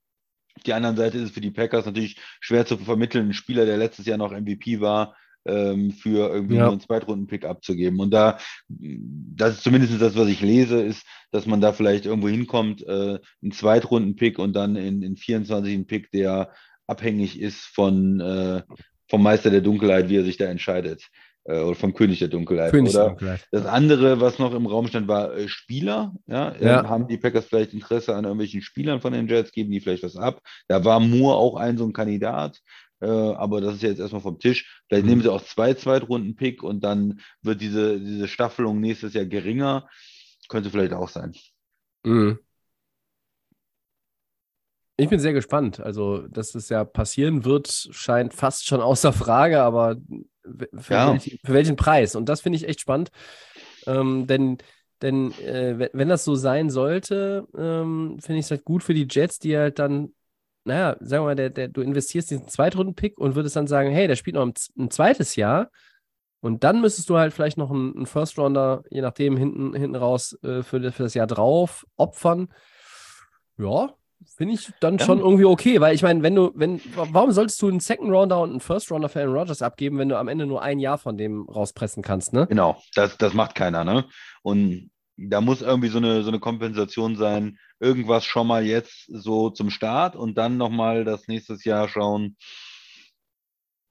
Auf der anderen Seite ist es für die Packers natürlich schwer zu vermitteln, ein Spieler, der letztes Jahr noch MVP war, ähm, für irgendwie Ja. nur einen Zweitrunden-Pick abzugeben. Und da, das ist zumindest das, was ich lese, ist, dass man da vielleicht irgendwo hinkommt, äh, einen Zweitrunden-Pick und dann in, in 24 einen Pick, der abhängig ist von, äh, vom Meister der Dunkelheit, wie er sich da entscheidet. Äh, oder vom König der Dunkelheit. König oder Dunkelheit. das andere, was noch im Raum stand, war äh, Spieler. Ja? Ja. Ähm, haben die Packers vielleicht Interesse an irgendwelchen Spielern von den Jets? Geben die vielleicht was ab? Da war Moore auch ein so ein Kandidat. Äh, aber das ist jetzt erstmal vom Tisch. Vielleicht Mhm. nehmen sie auch zwei Zweitrunden-Pick und dann wird diese, diese Staffelung nächstes Jahr geringer. Könnte vielleicht auch sein. Mhm. Ich bin sehr gespannt. Also, dass es ja passieren wird, scheint fast schon außer Frage, aber für, Ja. welchen, für welchen Preis? Und das finde ich echt spannend. Ähm, denn denn äh, wenn, das so sein sollte, ähm, finde ich es halt gut für die Jets, die halt dann, naja, sagen wir mal, der, der, du investierst diesen Zweitrunden-Pick und würdest dann sagen, hey, der spielt noch ein, ein zweites Jahr. Und dann müsstest du halt vielleicht noch einen, einen First Rounder, je nachdem, hinten, hinten raus äh, für, das- für das Jahr drauf opfern. Ja, finde ich dann Ja. schon irgendwie okay, weil ich meine, wenn du, wenn, warum solltest du einen Second Rounder und einen First Rounder für Aaron Rodgers abgeben, wenn du am Ende nur ein Jahr von dem rauspressen kannst, ne? Genau, das, das macht keiner, ne? Und da muss irgendwie so eine, so eine Kompensation sein, irgendwas schon mal jetzt so zum Start und dann nochmal das nächstes Jahr schauen,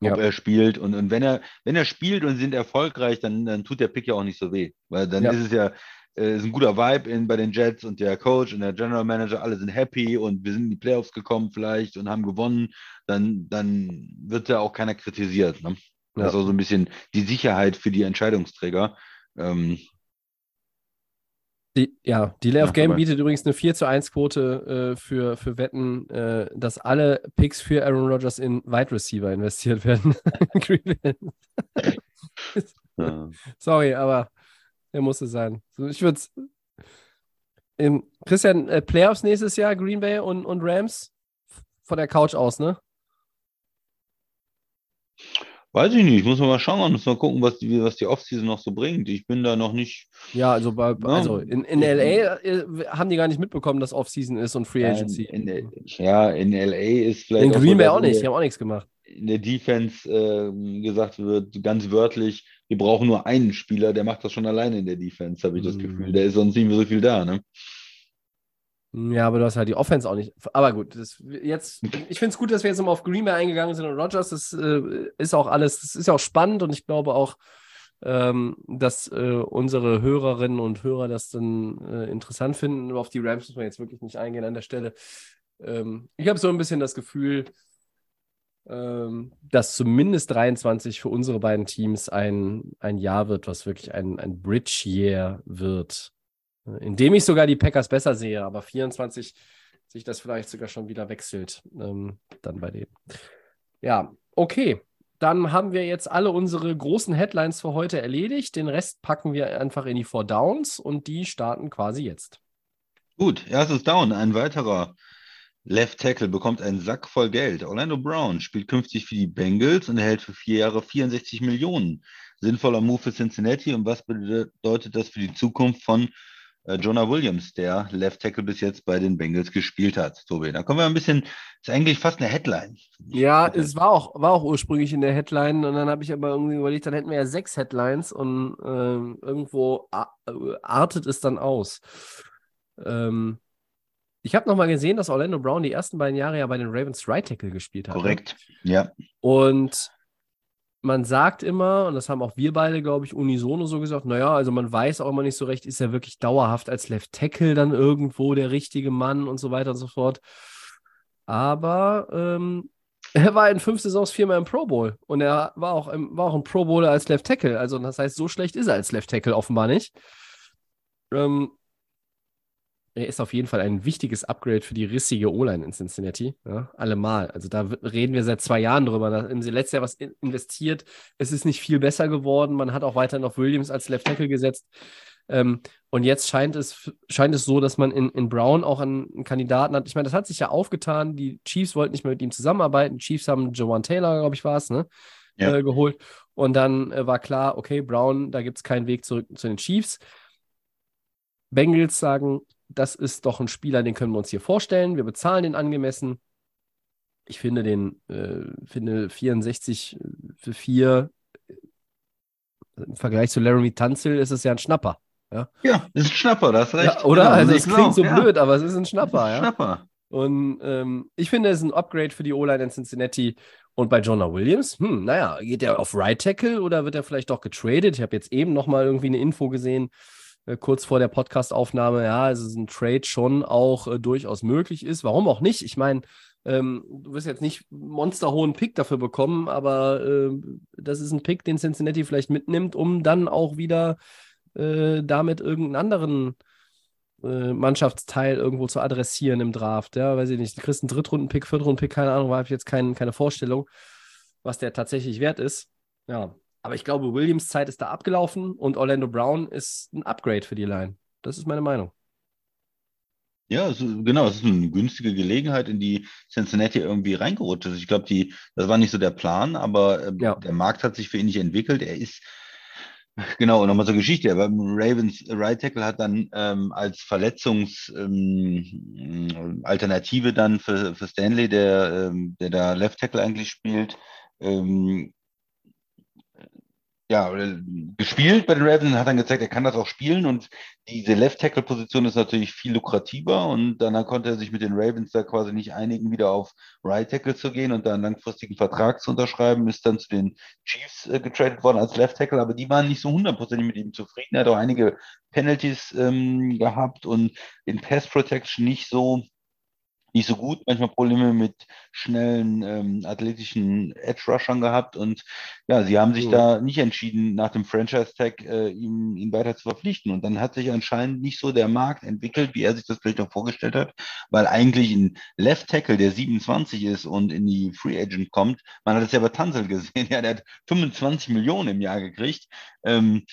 ob Ja. er spielt. Und, und wenn er, wenn er spielt und sind erfolgreich, dann, dann tut der Pick ja auch nicht so weh. Weil dann Ja. ist es ja, äh, ist ein guter Vibe in, bei den Jets und der Coach und der General Manager, alle sind happy und wir sind in die Playoffs gekommen vielleicht und haben gewonnen, dann, dann wird ja auch keiner kritisiert. Ne? Ja. Das ist auch so ein bisschen die Sicherheit für die Entscheidungsträger. Ähm, Die, ja, Delay of Ja, Game bietet übrigens eine 4 zu 1 Quote äh, für, für Wetten, äh, dass alle Picks für Aaron Rodgers in Wide Receiver investiert werden. Sorry, aber er muss es sein. So, ich würde es. Christian, äh, Playoffs nächstes Jahr, Green Bay und, und Rams von der Couch aus, ne? weiß ich nicht, muss man mal schauen, muss mal gucken, was die, was die Offseason noch so bringt. Ich bin da noch nicht. Ja, also, bei, Ja. also in, in LA äh, haben die gar nicht mitbekommen, dass Offseason ist und Free Agency. In, in, ja, in LA ist vielleicht. In Green Bay auch nicht, die haben auch nichts gemacht. In der Defense ähm, gesagt wird, ganz wörtlich, wir brauchen nur einen Spieler, der macht das schon alleine in der Defense, habe ich das Mhm. Gefühl. Der ist sonst nicht mehr so viel da, ne? Ja, aber du hast halt die Offense auch nicht. Aber gut, das, jetzt, ich finde es gut, dass wir jetzt nochmal auf Green Bay eingegangen sind und Rogers. Das äh, ist auch alles, das ist ja auch spannend und ich glaube auch, ähm, dass äh, unsere Hörerinnen und Hörer das dann äh, interessant finden. Auf die Rams muss man jetzt wirklich nicht eingehen an der Stelle. Ähm, ich habe so ein bisschen das Gefühl, dass zumindest 23 für unsere beiden Teams ein, ein Jahr wird, was wirklich ein, ein Bridge-Year wird. Indem ich sogar die Packers besser sehe, aber 24 sich das vielleicht sogar schon wieder wechselt, ähm, dann bei denen. Ja, okay. Dann haben wir jetzt alle unsere großen Headlines für heute erledigt. Den Rest packen wir einfach in die Four Downs und die starten quasi jetzt. Gut, erstes Down. Ein weiterer Left Tackle bekommt einen Sack voll Geld. Orlando Brown spielt künftig für die Bengals und erhält für vier Jahre 64 Millionen. Sinnvoller Move für Cincinnati. Und was bedeutet das für die Zukunft von äh, Jonah Williams, der Left Tackle bis jetzt bei den Bengals gespielt hat. Tobi, da kommen wir ein bisschen, ist eigentlich fast eine Headline. Ja, es war auch, war auch ursprünglich in der Headline und dann habe ich aber irgendwie überlegt, dann hätten wir ja sechs Headlines und ähm, irgendwo artet es dann aus. Ähm, ich habe nochmal gesehen, dass Orlando Brown die ersten beiden Jahre ja bei den Ravens Right Tackle gespielt hat. Korrekt, ja. Und man sagt immer, und das haben auch wir beide, glaube ich, unisono so gesagt, naja, also man weiß auch immer nicht so recht, ist er wirklich dauerhaft als Left Tackle dann irgendwo der richtige Mann und so weiter und so fort. Aber ähm, er war in fünf Saisons viermal im Pro Bowl und er war auch, im, war auch ein Pro Bowler als Left Tackle. Also das heißt, so schlecht ist er als Left Tackle offenbar nicht. Ähm, er ist auf jeden Fall ein wichtiges Upgrade für die rissige O-Line in Cincinnati. Ja, allemal. Also da reden wir seit zwei Jahren drüber. Da haben sie letztes Jahr was investiert. Es ist nicht viel besser geworden. Man hat auch weiterhin auf Williams als Left Tackle gesetzt. Ähm, und jetzt scheint es, scheint es so, dass man in, in Brown auch einen, einen, Kandidaten hat. Ich meine, das hat sich ja aufgetan. Die Chiefs wollten nicht mehr mit ihm zusammenarbeiten. Die Chiefs haben Joan Taylor, glaube ich, war es, ne? Ja. Äh, geholt. Und dann äh, war klar, okay, Brown, da gibt es keinen Weg zurück zu den Chiefs. Bengals sagen, das ist doch ein Spieler, den können wir uns hier vorstellen. Wir bezahlen den angemessen. Ich finde den, äh, finde 64 für 4 im Vergleich zu Laramie Tanzel ist es ja ein Schnapper. Ja, ja ist ein Schnapper, das recht. Ja, oder? Genau, also es klingt so ja. blöd, aber es ist ein Schnapper. Ein Schnapper. Und ähm, ich finde, es ist ein Upgrade für die O-Line in Cincinnati. Und bei Jonah Williams, hm, naja, geht er auf Right Tackle oder wird er vielleicht doch getradet? Ich habe jetzt eben nochmal irgendwie eine Info gesehen, äh, kurz vor der Podcastaufnahme, ja, also ein Trade schon auch äh, durchaus möglich ist. Warum auch nicht? Ich meine, ähm, du wirst jetzt nicht monsterhohen Pick dafür bekommen, aber äh, das ist ein Pick, den Cincinnati vielleicht mitnimmt, um dann auch wieder äh, damit irgendeinen anderen äh, Mannschaftsteil irgendwo zu adressieren im Draft. Ja, weiß ich nicht. Du kriegst einen Drittrunden-Pick, Viertrunden-Pick, keine Ahnung, habe ich jetzt kein, keine Vorstellung, was der tatsächlich wert ist. Ja, aber ich glaube, Williams Zeit ist da abgelaufen und Orlando Brown ist ein Upgrade für die Line. Das ist meine Meinung. Ja, also genau, es ist eine günstige Gelegenheit, in die Cincinnati irgendwie reingerutscht ist. Ich glaube, die, das war nicht so der Plan, aber äh, ja. der Markt hat sich für ihn nicht entwickelt. Er ist, genau, nochmal zur Geschichte. Beim Ravens Right Tackle hat dann ähm, als Verletzungsalternative ähm, dann für, für Stanley, der, ähm, der da Left Tackle eigentlich spielt, ähm, ja, gespielt bei den Ravens hat dann gezeigt, er kann das auch spielen und diese Left-Tackle-Position ist natürlich viel lukrativer und dann konnte er sich mit den Ravens da quasi nicht einigen, wieder auf Right-Tackle zu gehen und da einen langfristigen Vertrag zu unterschreiben, ist dann zu den Chiefs äh, getradet worden als Left-Tackle, aber die waren nicht so hundertprozentig mit ihm zufrieden. Er hat auch einige Penalties ähm, gehabt und in Pass-Protection nicht so nicht so gut, manchmal Probleme mit schnellen ähm, athletischen Edge-Rushern gehabt und ja, sie haben sich mhm. da nicht entschieden, nach dem Franchise-Tag äh, ihn, ihn weiter zu verpflichten und dann hat sich anscheinend nicht so der Markt entwickelt, wie er sich das vielleicht auch vorgestellt hat, weil eigentlich ein Left Tackle, der 27 ist und in die Free Agent kommt, man hat es ja bei Tanzel gesehen, ja, der hat 25 Millionen im Jahr gekriegt ähm,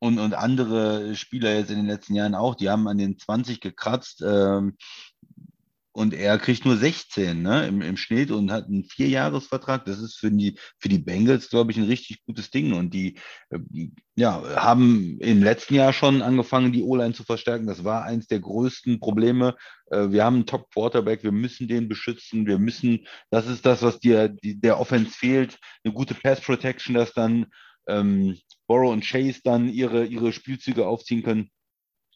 und, und andere Spieler jetzt in den letzten Jahren auch, die haben an den 20 gekratzt. Ähm, und er kriegt nur 16 ne, im, im Schnitt und hat einen Vierjahresvertrag. Das ist für die, für die Bengals, glaube ich, ein richtig gutes Ding. Und die, äh, die ja, haben im letzten Jahr schon angefangen, die O-Line zu verstärken. Das war eins der größten Probleme. Äh, wir haben einen Top-Quarterback, wir müssen den beschützen, wir müssen, das ist das, was dir die, der Offense fehlt, eine gute Pass-Protection, dass dann ähm, Borrow und Chase dann ihre, ihre Spielzüge aufziehen können.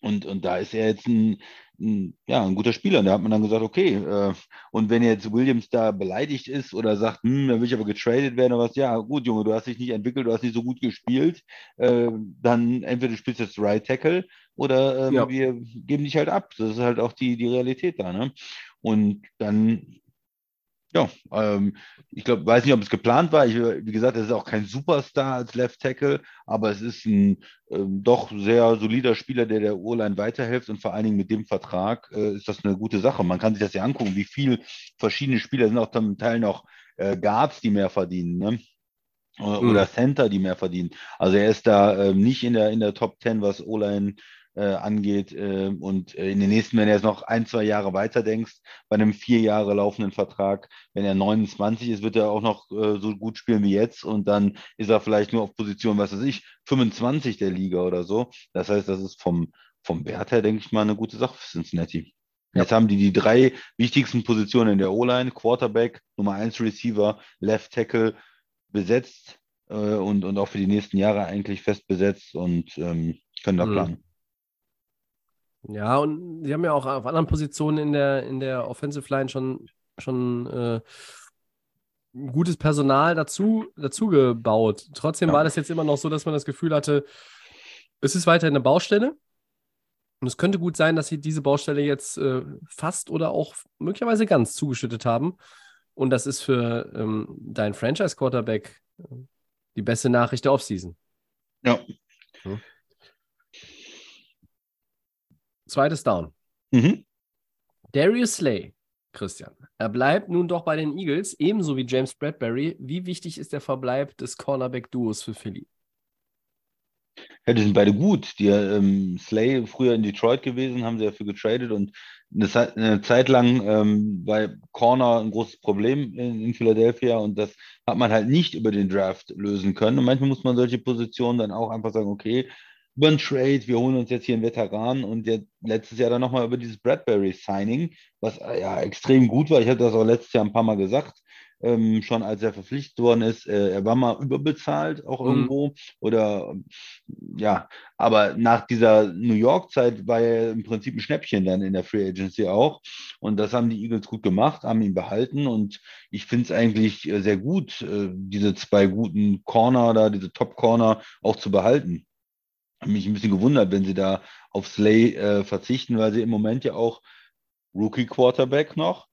Und, und da ist er jetzt ein, ein, ja, ein guter Spieler. Da hat man dann gesagt, okay, äh, und wenn jetzt Williams da beleidigt ist oder sagt, hm, da will ich aber getradet werden oder was, ja, gut, Junge, du hast dich nicht entwickelt, du hast nicht so gut gespielt, äh, dann entweder du spielst jetzt Right Tackle oder ähm, ja. wir geben dich halt ab. Das ist halt auch die, die Realität da. Ne? Und dann ja, ähm, ich glaube, weiß nicht, ob es geplant war. Ich, wie gesagt, er ist auch kein Superstar als Left Tackle, aber es ist ein ähm, doch sehr solider Spieler, der der Urline weiterhilft und vor allen Dingen mit dem Vertrag äh, ist das eine gute Sache. Man kann sich das ja angucken, wie viele verschiedene Spieler sind auch zum Teil noch äh, Guards, die mehr verdienen. Ne? Oder, mhm. Center, die mehr verdienen. Also er ist da äh, nicht in der, in der Top 10, was O-Line äh, angeht. Äh, und äh, in den nächsten, wenn er jetzt noch ein, zwei Jahre weiter denkst, bei einem vier Jahre laufenden Vertrag, wenn er 29 ist, wird er auch noch äh, so gut spielen wie jetzt und dann ist er vielleicht nur auf Position, was weiß ich, 25 der Liga oder so. Das heißt, das ist vom, vom Wert her, denke ich mal, eine gute Sache für Cincinnati. Ja. Jetzt haben die die drei wichtigsten Positionen in der O-Line, Quarterback, Nummer 1 Receiver, Left Tackle besetzt äh, und, und auch für die nächsten Jahre eigentlich fest besetzt und ähm, können da Mhm. Ja, und sie haben ja auch auf anderen Positionen in der, in der Offensive Line schon, schon äh, gutes Personal dazu, dazu gebaut. Trotzdem Ja. war das jetzt immer noch so, dass man das Gefühl hatte, es ist weiterhin eine Baustelle. Und es könnte gut sein, dass sie diese Baustelle jetzt äh, fast oder auch möglicherweise ganz zugeschüttet haben. Und das ist für ähm, deinen Franchise-Quarterback äh, die beste Nachricht der Offseason. Ja. Zweites Down. Mhm. Darius Slay, Christian. Er bleibt nun doch bei den Eagles, ebenso wie James Bradbury. Wie wichtig ist der Verbleib des Cornerback-Duos für Philly? Ja, die sind beide gut. Die ähm, Slay früher in Detroit gewesen, haben sie dafür getradet und eine Zeit, eine Zeit lang ähm, bei Corner ein großes Problem in, in Philadelphia und das hat man halt nicht über den Draft lösen können. Und manchmal muss man solche Positionen dann auch einfach sagen, okay, über einen Trade, wir holen uns jetzt hier einen Veteran und der, letztes Jahr dann nochmal über dieses Bradbury-Signing, was äh, ja extrem gut war. Ich hatte das auch letztes Jahr ein paar Mal gesagt, ähm, schon als er verpflichtet worden ist. Äh, er war mal überbezahlt auch Mhm. irgendwo oder ja, aber nach dieser New York-Zeit war er im Prinzip ein Schnäppchen dann in der Free Agency auch. Und das haben die Eagles gut gemacht, haben ihn behalten. Und ich finde es eigentlich äh, sehr gut, äh, diese zwei guten Corner da, diese Top-Corner auch zu behalten. Mich ein bisschen gewundert, wenn sie da auf Slay äh, verzichten, weil sie im Moment ja auch Rookie-Quarterback noch,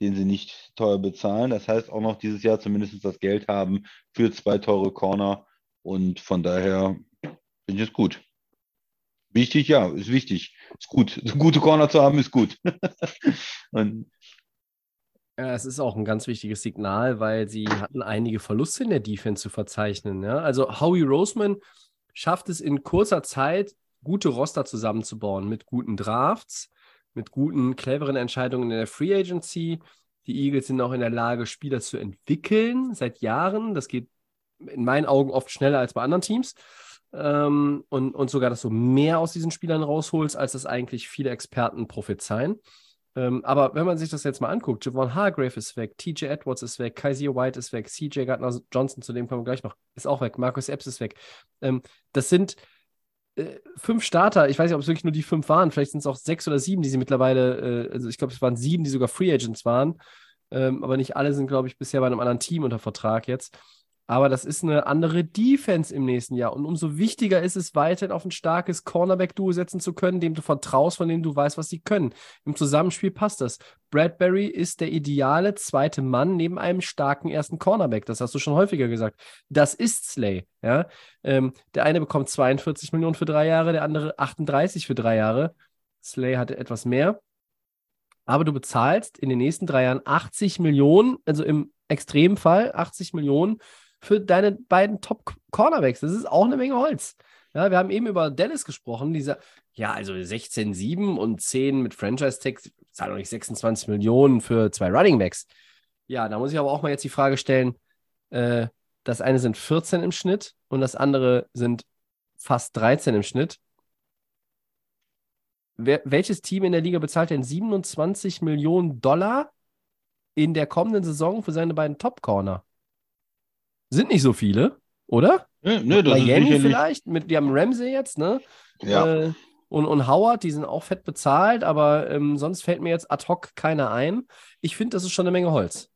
den sie nicht teuer bezahlen. Das heißt auch noch dieses Jahr zumindest das Geld haben für zwei teure Corner. Und von daher finde ich es gut. Wichtig, ja, ist wichtig. Ist gut. Gute Corner zu haben, ist gut. Und Ja, es ist auch ein ganz wichtiges Signal, weil sie hatten einige Verluste in der Defense zu verzeichnen. Ja? Also Howie Roseman schafft es in kurzer Zeit, gute Roster zusammenzubauen mit guten Drafts, mit guten, cleveren Entscheidungen in der Free Agency. Die Eagles sind auch in der Lage, Spieler zu entwickeln seit Jahren. Das geht in meinen Augen oft schneller als bei anderen Teams. Ähm, und, und sogar, dass du mehr aus diesen Spielern rausholst, als das eigentlich viele Experten prophezeien. Ähm, aber wenn man sich das jetzt mal anguckt, Javon Hargrave ist weg, TJ Edwards ist weg, Kaiser White ist weg, CJ Gardner Johnson, zu dem kommen wir gleich noch, ist auch weg, Marcus Epps ist weg. Ähm, das sind äh, fünf Starter, ich weiß nicht, ob es wirklich nur die fünf waren, vielleicht sind es auch sechs oder sieben, die sie mittlerweile, äh, also ich glaube, es waren sieben, die sogar Free Agents waren, ähm, aber nicht alle sind, glaube ich, bisher bei einem anderen Team unter Vertrag jetzt. Aber das ist eine andere Defense im nächsten Jahr. Und umso wichtiger ist es, weiterhin auf ein starkes Cornerback-Duo setzen zu können, dem du vertraust, von dem du weißt, was sie können. Im Zusammenspiel passt das. Bradbury ist der ideale zweite Mann neben einem starken ersten Cornerback. Das hast du schon häufiger gesagt. Das ist Slay. Ja? Ähm, der eine bekommt 42 Millionen für drei Jahre, der andere 38 für drei Jahre. Slay hatte etwas mehr. Aber du bezahlst in den nächsten drei Jahren 80 Millionen, also im Extremfall 80 Millionen für deine beiden Top-Cornerbacks. Das ist auch eine Menge Holz. Ja, wir haben eben über Dallas gesprochen, dieser, ja, also 16,7 und 10 mit Franchise-Tag, zahl doch nicht 26 Millionen für zwei Running Backs. Ja, da muss ich aber auch mal jetzt die Frage stellen, äh, das eine sind 14 im Schnitt und das andere sind fast 13 im Schnitt. Wer, welches Team in der Liga bezahlt denn 27 Millionen Dollar in der kommenden Saison für seine beiden Top-Corner? Sind nicht so viele, oder? ne, ne, das ist Miami sicherlich. vielleicht, mit, die haben Ramsey jetzt, ne? Ja. Äh, und, und Howard, die sind auch fett bezahlt, aber ähm, sonst fällt mir jetzt ad hoc keiner ein. Ich finde, das ist schon eine Menge Holz.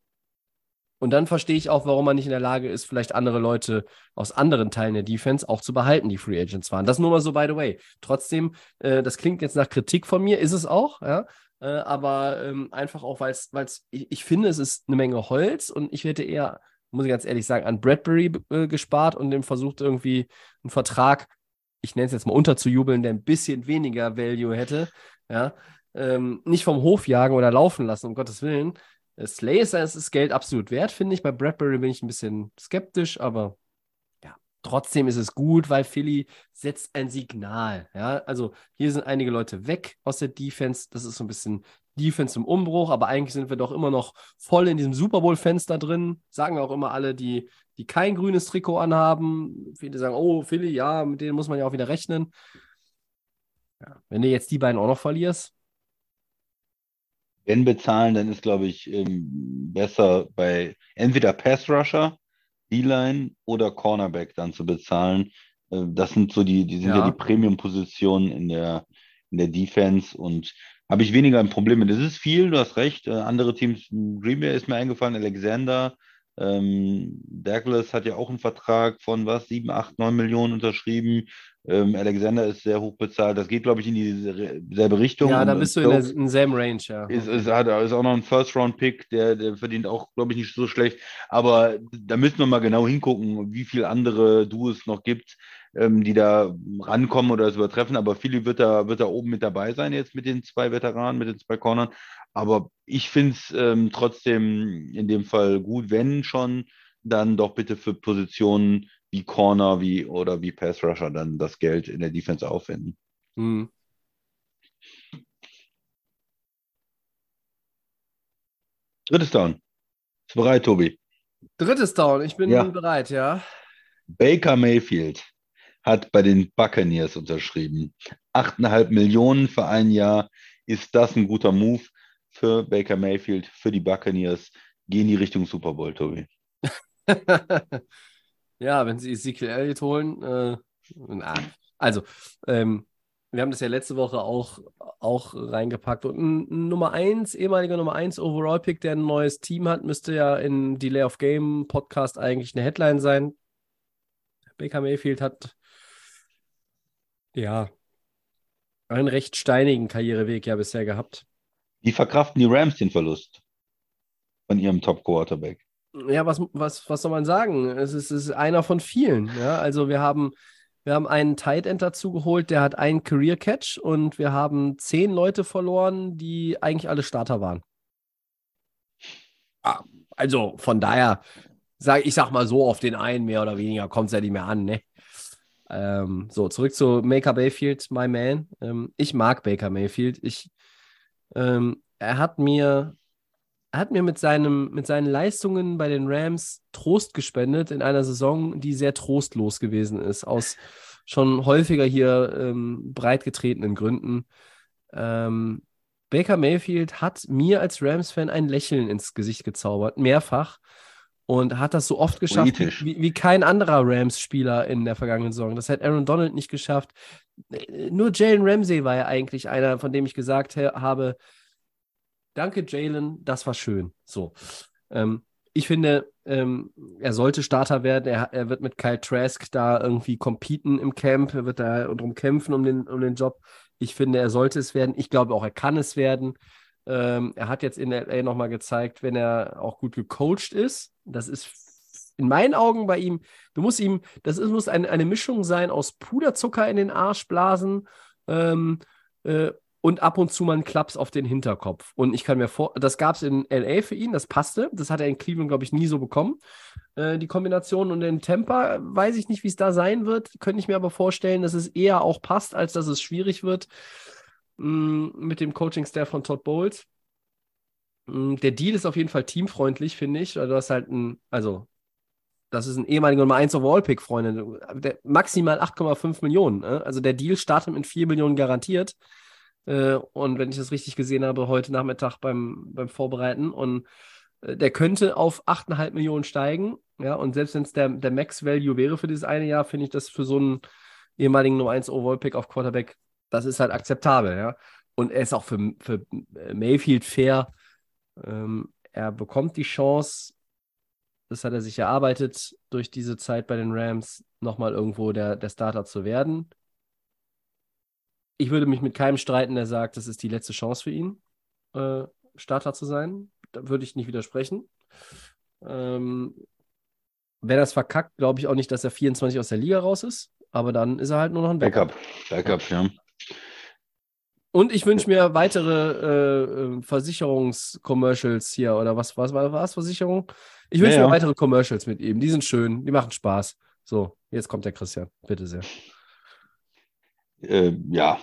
Und dann verstehe ich auch, warum man nicht in der Lage ist, vielleicht andere Leute aus anderen Teilen der Defense auch zu behalten, die Free Agents waren. Das nur mal so, by the way. Trotzdem, äh, das klingt jetzt nach Kritik von mir, ist es auch, ja. Äh, aber ähm, einfach auch, weil es, ich, ich finde, es ist eine Menge Holz und ich hätte eher, muss ich ganz ehrlich sagen, an Bradbury äh, gespart und dem versucht, irgendwie einen Vertrag, ich nenne es jetzt mal unterzujubeln, der ein bisschen weniger Value hätte. Ja. Ähm, nicht vom Hof jagen oder laufen lassen, um Gottes Willen. Äh, Slay ist das Geld absolut wert, finde ich. Bei Bradbury bin ich ein bisschen skeptisch, aber ja, trotzdem ist es gut, weil Philly setzt ein Signal. Ja, also hier sind einige Leute weg aus der Defense. Das ist so ein bisschen Defense im Umbruch, aber eigentlich sind wir doch immer noch voll in diesem Super Bowl-Fenster drin. Sagen auch immer alle, die, die kein grünes Trikot anhaben. Viele sagen, oh, Philly, ja, mit denen muss man ja auch wieder rechnen. Ja. Wenn du jetzt die beiden auch noch verlierst. Wenn bezahlen, dann ist, glaube ich, ähm, besser bei entweder Pass Rusher, D-Line oder Cornerback dann zu bezahlen. Äh, das sind so die, die sind ja, Ja. die Premium-Positionen in der, in der Defense und habe ich weniger ein Problem mit. Das ist viel, du hast recht. Äh, andere Teams, Green Bay ist mir eingefallen, Alexander, ähm, Douglas hat ja auch einen Vertrag von was, 7, 8, 9 Millionen unterschrieben. Ähm, Alexander ist sehr hoch bezahlt. Das geht, glaube ich, in dieselbe Richtung. Ja, da bist du in der in selben Range, ja. ist, ist, hat, ist auch noch ein First-Round-Pick, der, der verdient auch, glaube ich, nicht so schlecht. Aber da müssen wir mal genau hingucken, wie viele andere Duos es noch gibt, ähm, die da rankommen oder es übertreffen. Aber Philly wird da, wird da oben mit dabei sein, jetzt mit den zwei Veteranen, mit den zwei Cornern. Aber ich finde es ähm, trotzdem in dem Fall gut, wenn schon, dann doch bitte für Positionen wie Corner wie, oder wie Pass Rusher dann das Geld in der Defense aufwenden. Hm. Drittes Down. Ist bereit, Tobi? Drittes Down, ich bin Ja. bereit, ja. Baker Mayfield hat bei den Buccaneers unterschrieben. 8,5 Millionen für ein Jahr. Ist das ein guter Move für Baker Mayfield, für die Buccaneers? Gehen die Richtung Super Bowl, Tobi. ja, wenn sie Ezekiel Elliott holen. Äh, also, ähm, wir haben das ja letzte Woche auch, auch reingepackt. Und ein, ein Nummer 1, ehemaliger Nummer 1 Overall-Pick, der ein neues Team hat, müsste ja in Delay of Game Podcast eigentlich eine Headline sein. Baker Mayfield hat ja einen recht steinigen Karriereweg ja bisher gehabt. Wie verkraften die Rams den Verlust von ihrem Top-Quarterback? Ja, was, was, was soll man sagen? Es ist, es ist einer von vielen. Ja? Also wir haben, wir haben einen Tight End dazu geholt, der hat einen Career Catch und wir haben zehn Leute verloren, die eigentlich alle Starter waren. Ah, Also von daher, sag, ich sag mal so, auf den einen mehr oder weniger kommt es ja nicht mehr an, ne? Ähm, so, zurück zu Baker Mayfield, my man. Ähm, ich mag Baker Mayfield. Ich, ähm, er hat mir er hat mir mit, seinem, mit seinen Leistungen bei den Rams Trost gespendet in einer Saison, die sehr trostlos gewesen ist, aus schon häufiger hier ähm, breit getretenen Gründen. Ähm, Baker Mayfield hat mir als Rams-Fan ein Lächeln ins Gesicht gezaubert, mehrfach. Und hat das so oft geschafft wie, wie kein anderer Rams-Spieler in der vergangenen Saison. Das hat Aaron Donald nicht geschafft. Nur Jalen Ramsey war ja eigentlich einer, von dem ich gesagt ha- habe, Danke, Jalen, das war schön. So. Ähm, ich finde, ähm, er sollte Starter werden. Er, er wird mit Kyle Trask da irgendwie competen im Camp. Er wird da drum kämpfen um den, um den Job. Ich finde, er sollte es werden. Ich glaube auch, er kann es werden. Ähm, er hat jetzt in LA nochmal gezeigt, wenn er auch gut gecoacht ist. Das ist in meinen Augen bei ihm, du musst ihm, das ist, muss eine, eine Mischung sein aus Puderzucker in den Arsch blasen ähm, äh, und ab und zu mal einen Klaps auf den Hinterkopf. Und ich kann mir vor, das gab es in LA für ihn, das passte. Das hat er in Cleveland, glaube ich, nie so bekommen. Äh, die Kombination und in Tampa weiß ich nicht, wie es da sein wird. Könnte ich mir aber vorstellen, dass es eher auch passt, als dass es schwierig wird mh, mit dem Coaching-Staff von Todd Bowles. Mh, Der Deal ist auf jeden Fall teamfreundlich, finde ich. weil Du hast halt ein, also das ist ein ehemaliger Nummer 1 Overall-Pick, Freunde. Der, maximal 8,5 Millionen. Ne? Also der Deal startet mit 4 Millionen garantiert. Äh, und wenn ich das richtig gesehen habe, heute Nachmittag beim, beim Vorbereiten. Und äh, der könnte auf 8,5 Millionen steigen. Ja, und selbst wenn es der, der Max-Value wäre für dieses eine Jahr, finde ich das für so einen ehemaligen Nummer 1 Overall-Pick auf Quarterback, das ist halt akzeptabel. Ja. Und er ist auch für, für Mayfield fair. Ähm, er bekommt die Chance, das hat er sich erarbeitet, durch diese Zeit bei den Rams nochmal irgendwo der, der Starter zu werden. Ich würde mich mit keinem streiten, der sagt, das ist die letzte Chance für ihn, äh, Starter zu sein. Da würde ich nicht widersprechen. Ähm, wenn er es verkackt, glaube ich auch nicht, dass er 24 aus der Liga raus ist. Aber dann ist er halt nur noch ein Backup. Backup, Backup, ja. Und ich wünsche mir weitere äh, äh, Versicherungscommercials hier oder was was war was Versicherung? Ich wünsche Ja, mir weitere Commercials mit ihm. Die sind schön, die machen Spaß. So, jetzt kommt der Christian, bitte sehr. Äh, ja,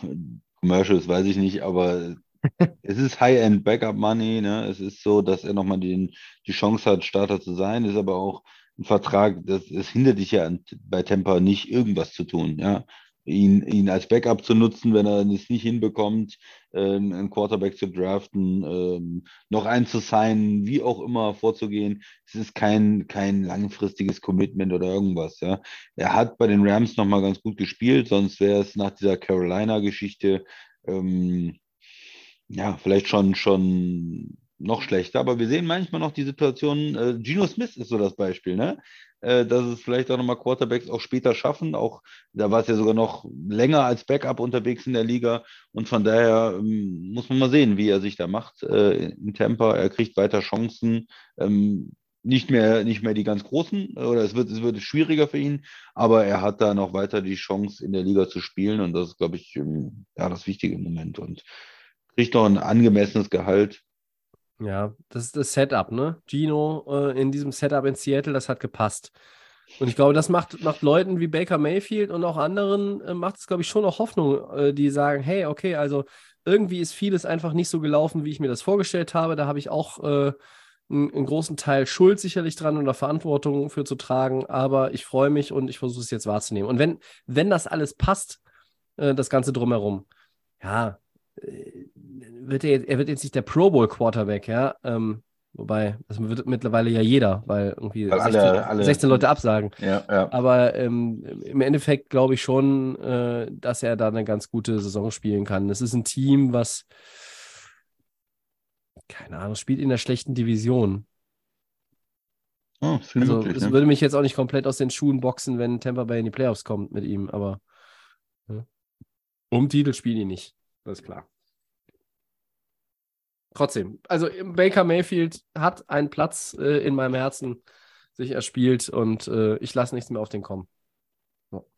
Commercials weiß ich nicht, aber es ist High-End Backup Money. Ne? Es ist so, dass er nochmal den, die Chance hat, Starter zu sein. Ist aber auch ein Vertrag, das, es hindert dich ja an, bei Tampa nicht irgendwas zu tun. Ja? Ihn, ihn als Backup zu nutzen, wenn er es nicht hinbekommt, ähm, einen Quarterback zu draften, ähm, noch einen zu signen, wie auch immer vorzugehen. Es ist kein, kein langfristiges Commitment oder irgendwas. Ja. Er hat bei den Rams nochmal ganz gut gespielt, sonst wäre es nach dieser Carolina-Geschichte ähm, ja, vielleicht schon, schon noch schlechter, aber wir sehen manchmal noch die Situation, äh, Geno Smith ist so das Beispiel, ne? Äh, dass es vielleicht auch nochmal Quarterbacks auch später schaffen. Auch da war es ja sogar noch länger als Backup unterwegs in der Liga. Und von daher ähm, muss man mal sehen, wie er sich da macht äh, in Tampa. Er kriegt weiter Chancen. Ähm, nicht mehr, nicht mehr die ganz großen, oder es wird, es wird schwieriger für ihn, aber er hat da noch weiter die Chance, in der Liga zu spielen. Und das ist, glaube ich, ähm, ja, das Wichtige im Moment. Und kriegt noch ein angemessenes Gehalt. Ja, das ist das Setup, ne? Gino äh, in diesem Setup in Seattle, das hat gepasst. Und ich glaube, das macht, macht Leuten wie Baker Mayfield und auch anderen, äh, macht es, glaube ich, schon noch Hoffnung, äh, die sagen, hey, okay, also irgendwie ist vieles einfach nicht so gelaufen, wie ich mir das vorgestellt habe. Da habe ich auch äh, einen, einen, großen Teil Schuld sicherlich dran oder Verantwortung für zu tragen, aber ich freue mich und ich versuche es jetzt wahrzunehmen. Und wenn, wenn das alles passt, äh, das Ganze drumherum, ja, äh, wird er, er wird jetzt nicht der Pro Bowl Quarterback, ja. Ähm, wobei, das wird mittlerweile ja jeder, weil irgendwie weil 16, alle, alle, 16, Leute absagen. Ja, ja. Aber ähm, im Endeffekt glaube ich schon, äh, dass er da eine ganz gute Saison spielen kann. Es ist ein Team, was, keine Ahnung, spielt in der schlechten Division. Oh, also, möglich, es ne? würde mich jetzt auch nicht komplett aus den Schuhen boxen, wenn Tampa Bay in die Playoffs kommt mit ihm, aber ja. um Titel spielen die nicht. Das ist klar trotzdem, also Baker Mayfield hat einen Platz äh, in meinem Herzen sich erspielt und äh, ich lasse nichts mehr auf den kommen. So.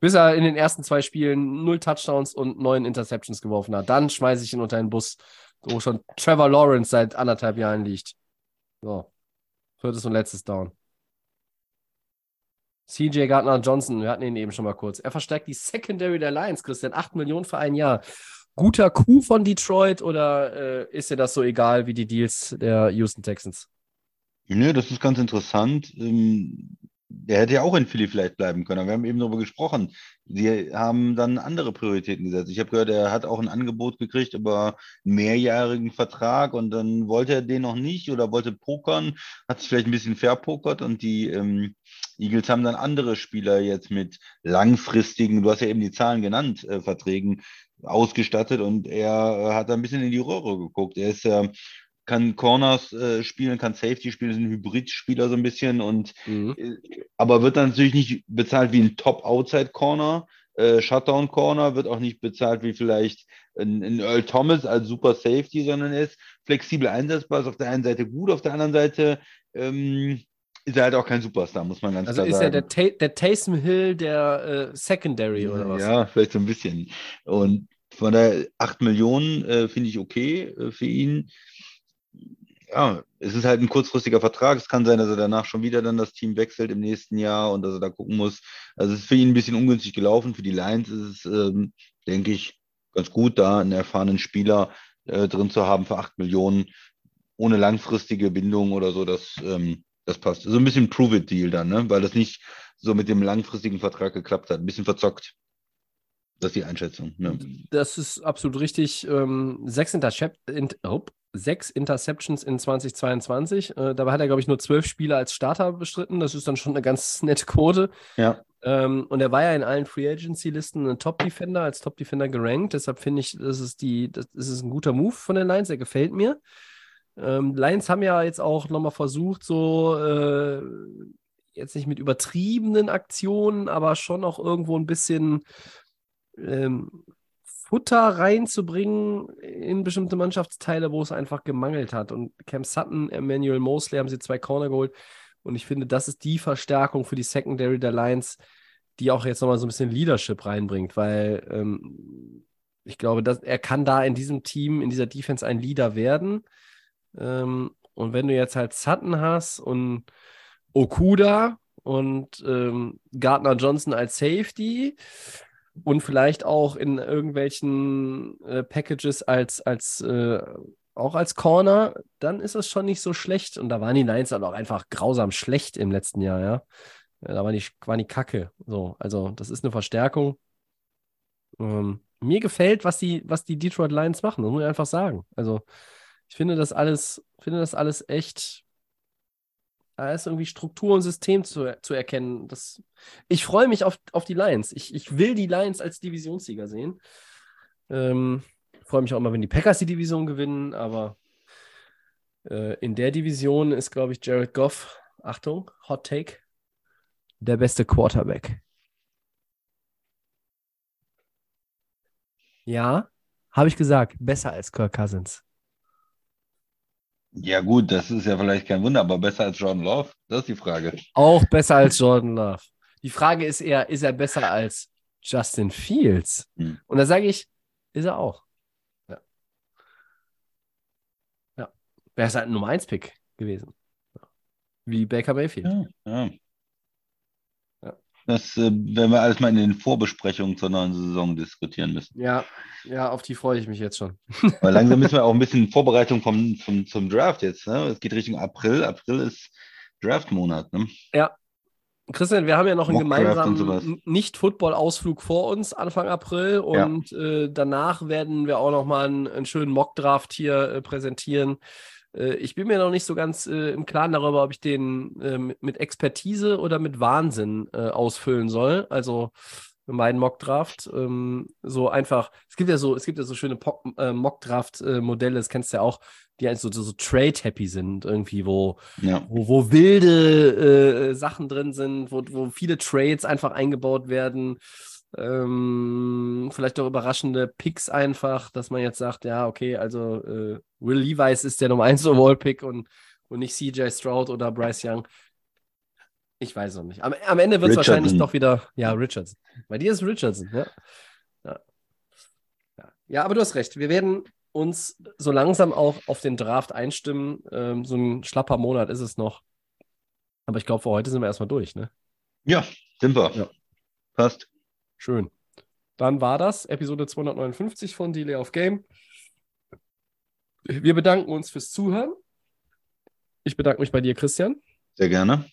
Bis er in den ersten zwei Spielen null Touchdowns und neun Interceptions geworfen hat. Dann schmeiße ich ihn unter den Bus, wo schon Trevor Lawrence seit anderthalb Jahren liegt. So. Viertes und letztes Down. CJ Gardner Johnson, wir hatten ihn eben schon mal kurz. Er verstärkt die Secondary der Lions, Christian. 8 Millionen für ein Jahr guter Coup von Detroit oder äh, ist dir das so egal wie die Deals der Houston Texans? Nö, das ist ganz interessant. Ähm, der hätte ja auch in Philly vielleicht bleiben können. Wir haben eben darüber gesprochen. Sie haben dann andere Prioritäten gesetzt. Ich habe gehört, er hat auch ein Angebot gekriegt über einen mehrjährigen Vertrag und dann wollte er den noch nicht oder wollte pokern, hat sich vielleicht ein bisschen verpokert und die ähm, Eagles haben dann andere Spieler jetzt mit langfristigen, du hast ja eben die Zahlen genannt, äh, Verträgen ausgestattet und er äh, hat da ein bisschen in die Röhre geguckt. Er ist ja kann Corners äh, spielen, kann Safety spielen, ist ein Hybrid-Spieler so ein bisschen und mhm. äh, aber wird dann natürlich nicht bezahlt wie ein Top-Outside-Corner, äh, Shutdown-Corner, wird auch nicht bezahlt wie vielleicht ein, ein, Earl Thomas als Super Safety, sondern er ist flexibel einsetzbar, ist auf der einen Seite gut, auf der anderen Seite ähm, ist er halt auch kein Superstar, muss man ganz also klar sagen. Also ist er der, der Taysom Hill der äh, Secondary oder was? Ja, vielleicht so ein bisschen. Und von der 8 Millionen äh, finde ich okay äh, für ihn. Ja, es ist halt ein kurzfristiger Vertrag. Es kann sein, dass er danach schon wieder dann das Team wechselt im nächsten Jahr und dass er da gucken muss. Also es ist für ihn ein bisschen ungünstig gelaufen. Für die Lions ist es, ähm, denke ich, ganz gut, da einen erfahrenen Spieler äh, drin zu haben für 8 Millionen ohne langfristige Bindung oder so. Das ähm, das passt. So ein bisschen Prove-It-Deal dann, ne? weil das nicht so mit dem langfristigen Vertrag geklappt hat. Ein bisschen verzockt. Das ist die Einschätzung. Ne? Das ist absolut richtig. Ähm, sechs, Intercep in, oh, sechs, Interceptions in 2022. Äh, dabei hat er, glaube ich, nur zwölf Spiele als Starter bestritten. Das ist dann schon eine ganz nette Quote. Ja. Ähm, und er war ja in allen Free Agency-Listen ein Top-Defender, als Top-Defender gerankt. Deshalb finde ich, das ist, die, das ist ein guter Move von den Lions. Er gefällt mir. Ähm, Lions haben ja jetzt auch nochmal versucht, so äh, jetzt nicht mit übertriebenen Aktionen, aber schon auch irgendwo ein bisschen ähm, Futter reinzubringen in bestimmte Mannschaftsteile, wo es einfach gemangelt hat. Und Cam Sutton, Emmanuel Mosley haben sie zwei Corner geholt. Und ich finde, das ist die Verstärkung für die Secondary der Lions, die auch jetzt nochmal so ein bisschen Leadership reinbringt, weil ähm, ich glaube, dass er kann da in diesem Team, in dieser Defense ein Leader werden. Ähm, und wenn du jetzt halt Sutton hast und Okuda und ähm, Gardner Johnson als Safety und vielleicht auch in irgendwelchen äh, Packages als, als äh, auch als Corner, dann ist das schon nicht so schlecht. Und da waren die Lions dann auch einfach grausam schlecht im letzten Jahr, ja. Da war die, war die Kacke. So, also das ist eine Verstärkung. Ähm, mir gefällt, was die, was die Detroit Lions machen, das muss ich einfach sagen. Also ich finde das alles, finde das alles echt, da ist irgendwie Struktur und System zu, zu erkennen. Das, ich freue mich auf, auf die Lions. Ich, ich will die Lions als Divisionssieger sehen. Ähm, freue mich auch immer, wenn die Packers die Division gewinnen, aber äh, in der Division ist, glaube ich, Jared Goff, Achtung, Hot Take, der beste Quarterback. Ja, habe ich gesagt, besser als Kirk Cousins. Ja, gut, das ist ja vielleicht kein Wunder, aber besser als Jordan Love? Das ist die Frage. Auch besser als Jordan Love. Die Frage ist eher, ist er besser als Justin Fields? Hm. Und da sage ich, ist er auch. Ja. Ja. Wäre es halt ein Nummer 1-Pick gewesen. Wie Baker Mayfield. Ja, ja. Ja. Das äh, werden wir alles mal in den Vorbesprechungen zur neuen Saison diskutieren müssen. Ja, ja, auf die freue ich mich jetzt schon. Aber langsam müssen wir auch ein bisschen Vorbereitung vom, vom, zum Draft jetzt. Ne? Es geht Richtung April. April ist Draftmonat. Ne? Christian, wir haben ja noch einen gemeinsamen Nicht-Football-Ausflug vor uns Anfang April Ja. und äh, danach werden wir auch noch mal einen, einen schönen Mock-Draft hier äh, präsentieren. Äh, ich bin mir noch nicht so ganz äh, im Klaren darüber, ob ich den äh, mit, Expertise oder mit Wahnsinn äh, ausfüllen soll. Also mein Mock-Draft. Ähm, so einfach, es gibt ja so, es gibt ja so schöne äh, Mock-Draft-Modelle, das kennst du ja auch, die so, so, so Trade-happy sind, irgendwie, wo Ja. wo, wo wilde äh, Sachen drin sind, wo, wo viele Trades einfach eingebaut werden. Ähm, vielleicht auch überraschende Picks einfach, dass man jetzt sagt, ja, okay, also äh, Will Levis ist der Nummer 1 Overall-Pick und, und nicht CJ Stroud oder Bryce Young. Ich weiß noch nicht. Am, am Ende wird es wahrscheinlich doch wieder, ja, Richardson. Bei dir ist Richardson, ja. Ja. ja. Ja, aber du hast recht. Wir werden uns so langsam auch auf den Draft einstimmen. Ähm, so ein schlapper Monat ist es noch. Aber ich glaube, für heute sind wir erstmal durch, ne? ja, sind wir. Ja. Passt. Schön. Dann war das Episode 259 von Delay of Game. Wir bedanken uns fürs Zuhören. Ich bedanke mich bei dir, Christian. Sehr gerne.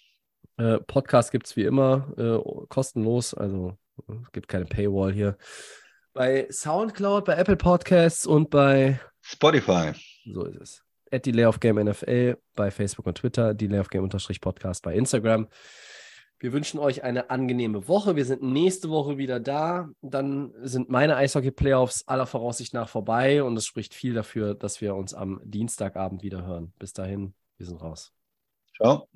Äh, Podcast gibt es wie immer äh, kostenlos, also äh, es gibt keine Paywall hier. Bei Soundcloud, bei Apple Podcasts und bei, Spotify. so ist es, at Delay of Game NFL bei Facebook und Twitter, Delay of Game unterstrich Podcast bei Instagram. Wir wünschen euch eine angenehme Woche. Wir sind nächste Woche wieder da. Dann sind meine Eishockey-Playoffs aller Voraussicht nach vorbei und es spricht viel dafür, dass wir uns am Dienstagabend wieder hören. Bis dahin, wir sind raus. Ciao.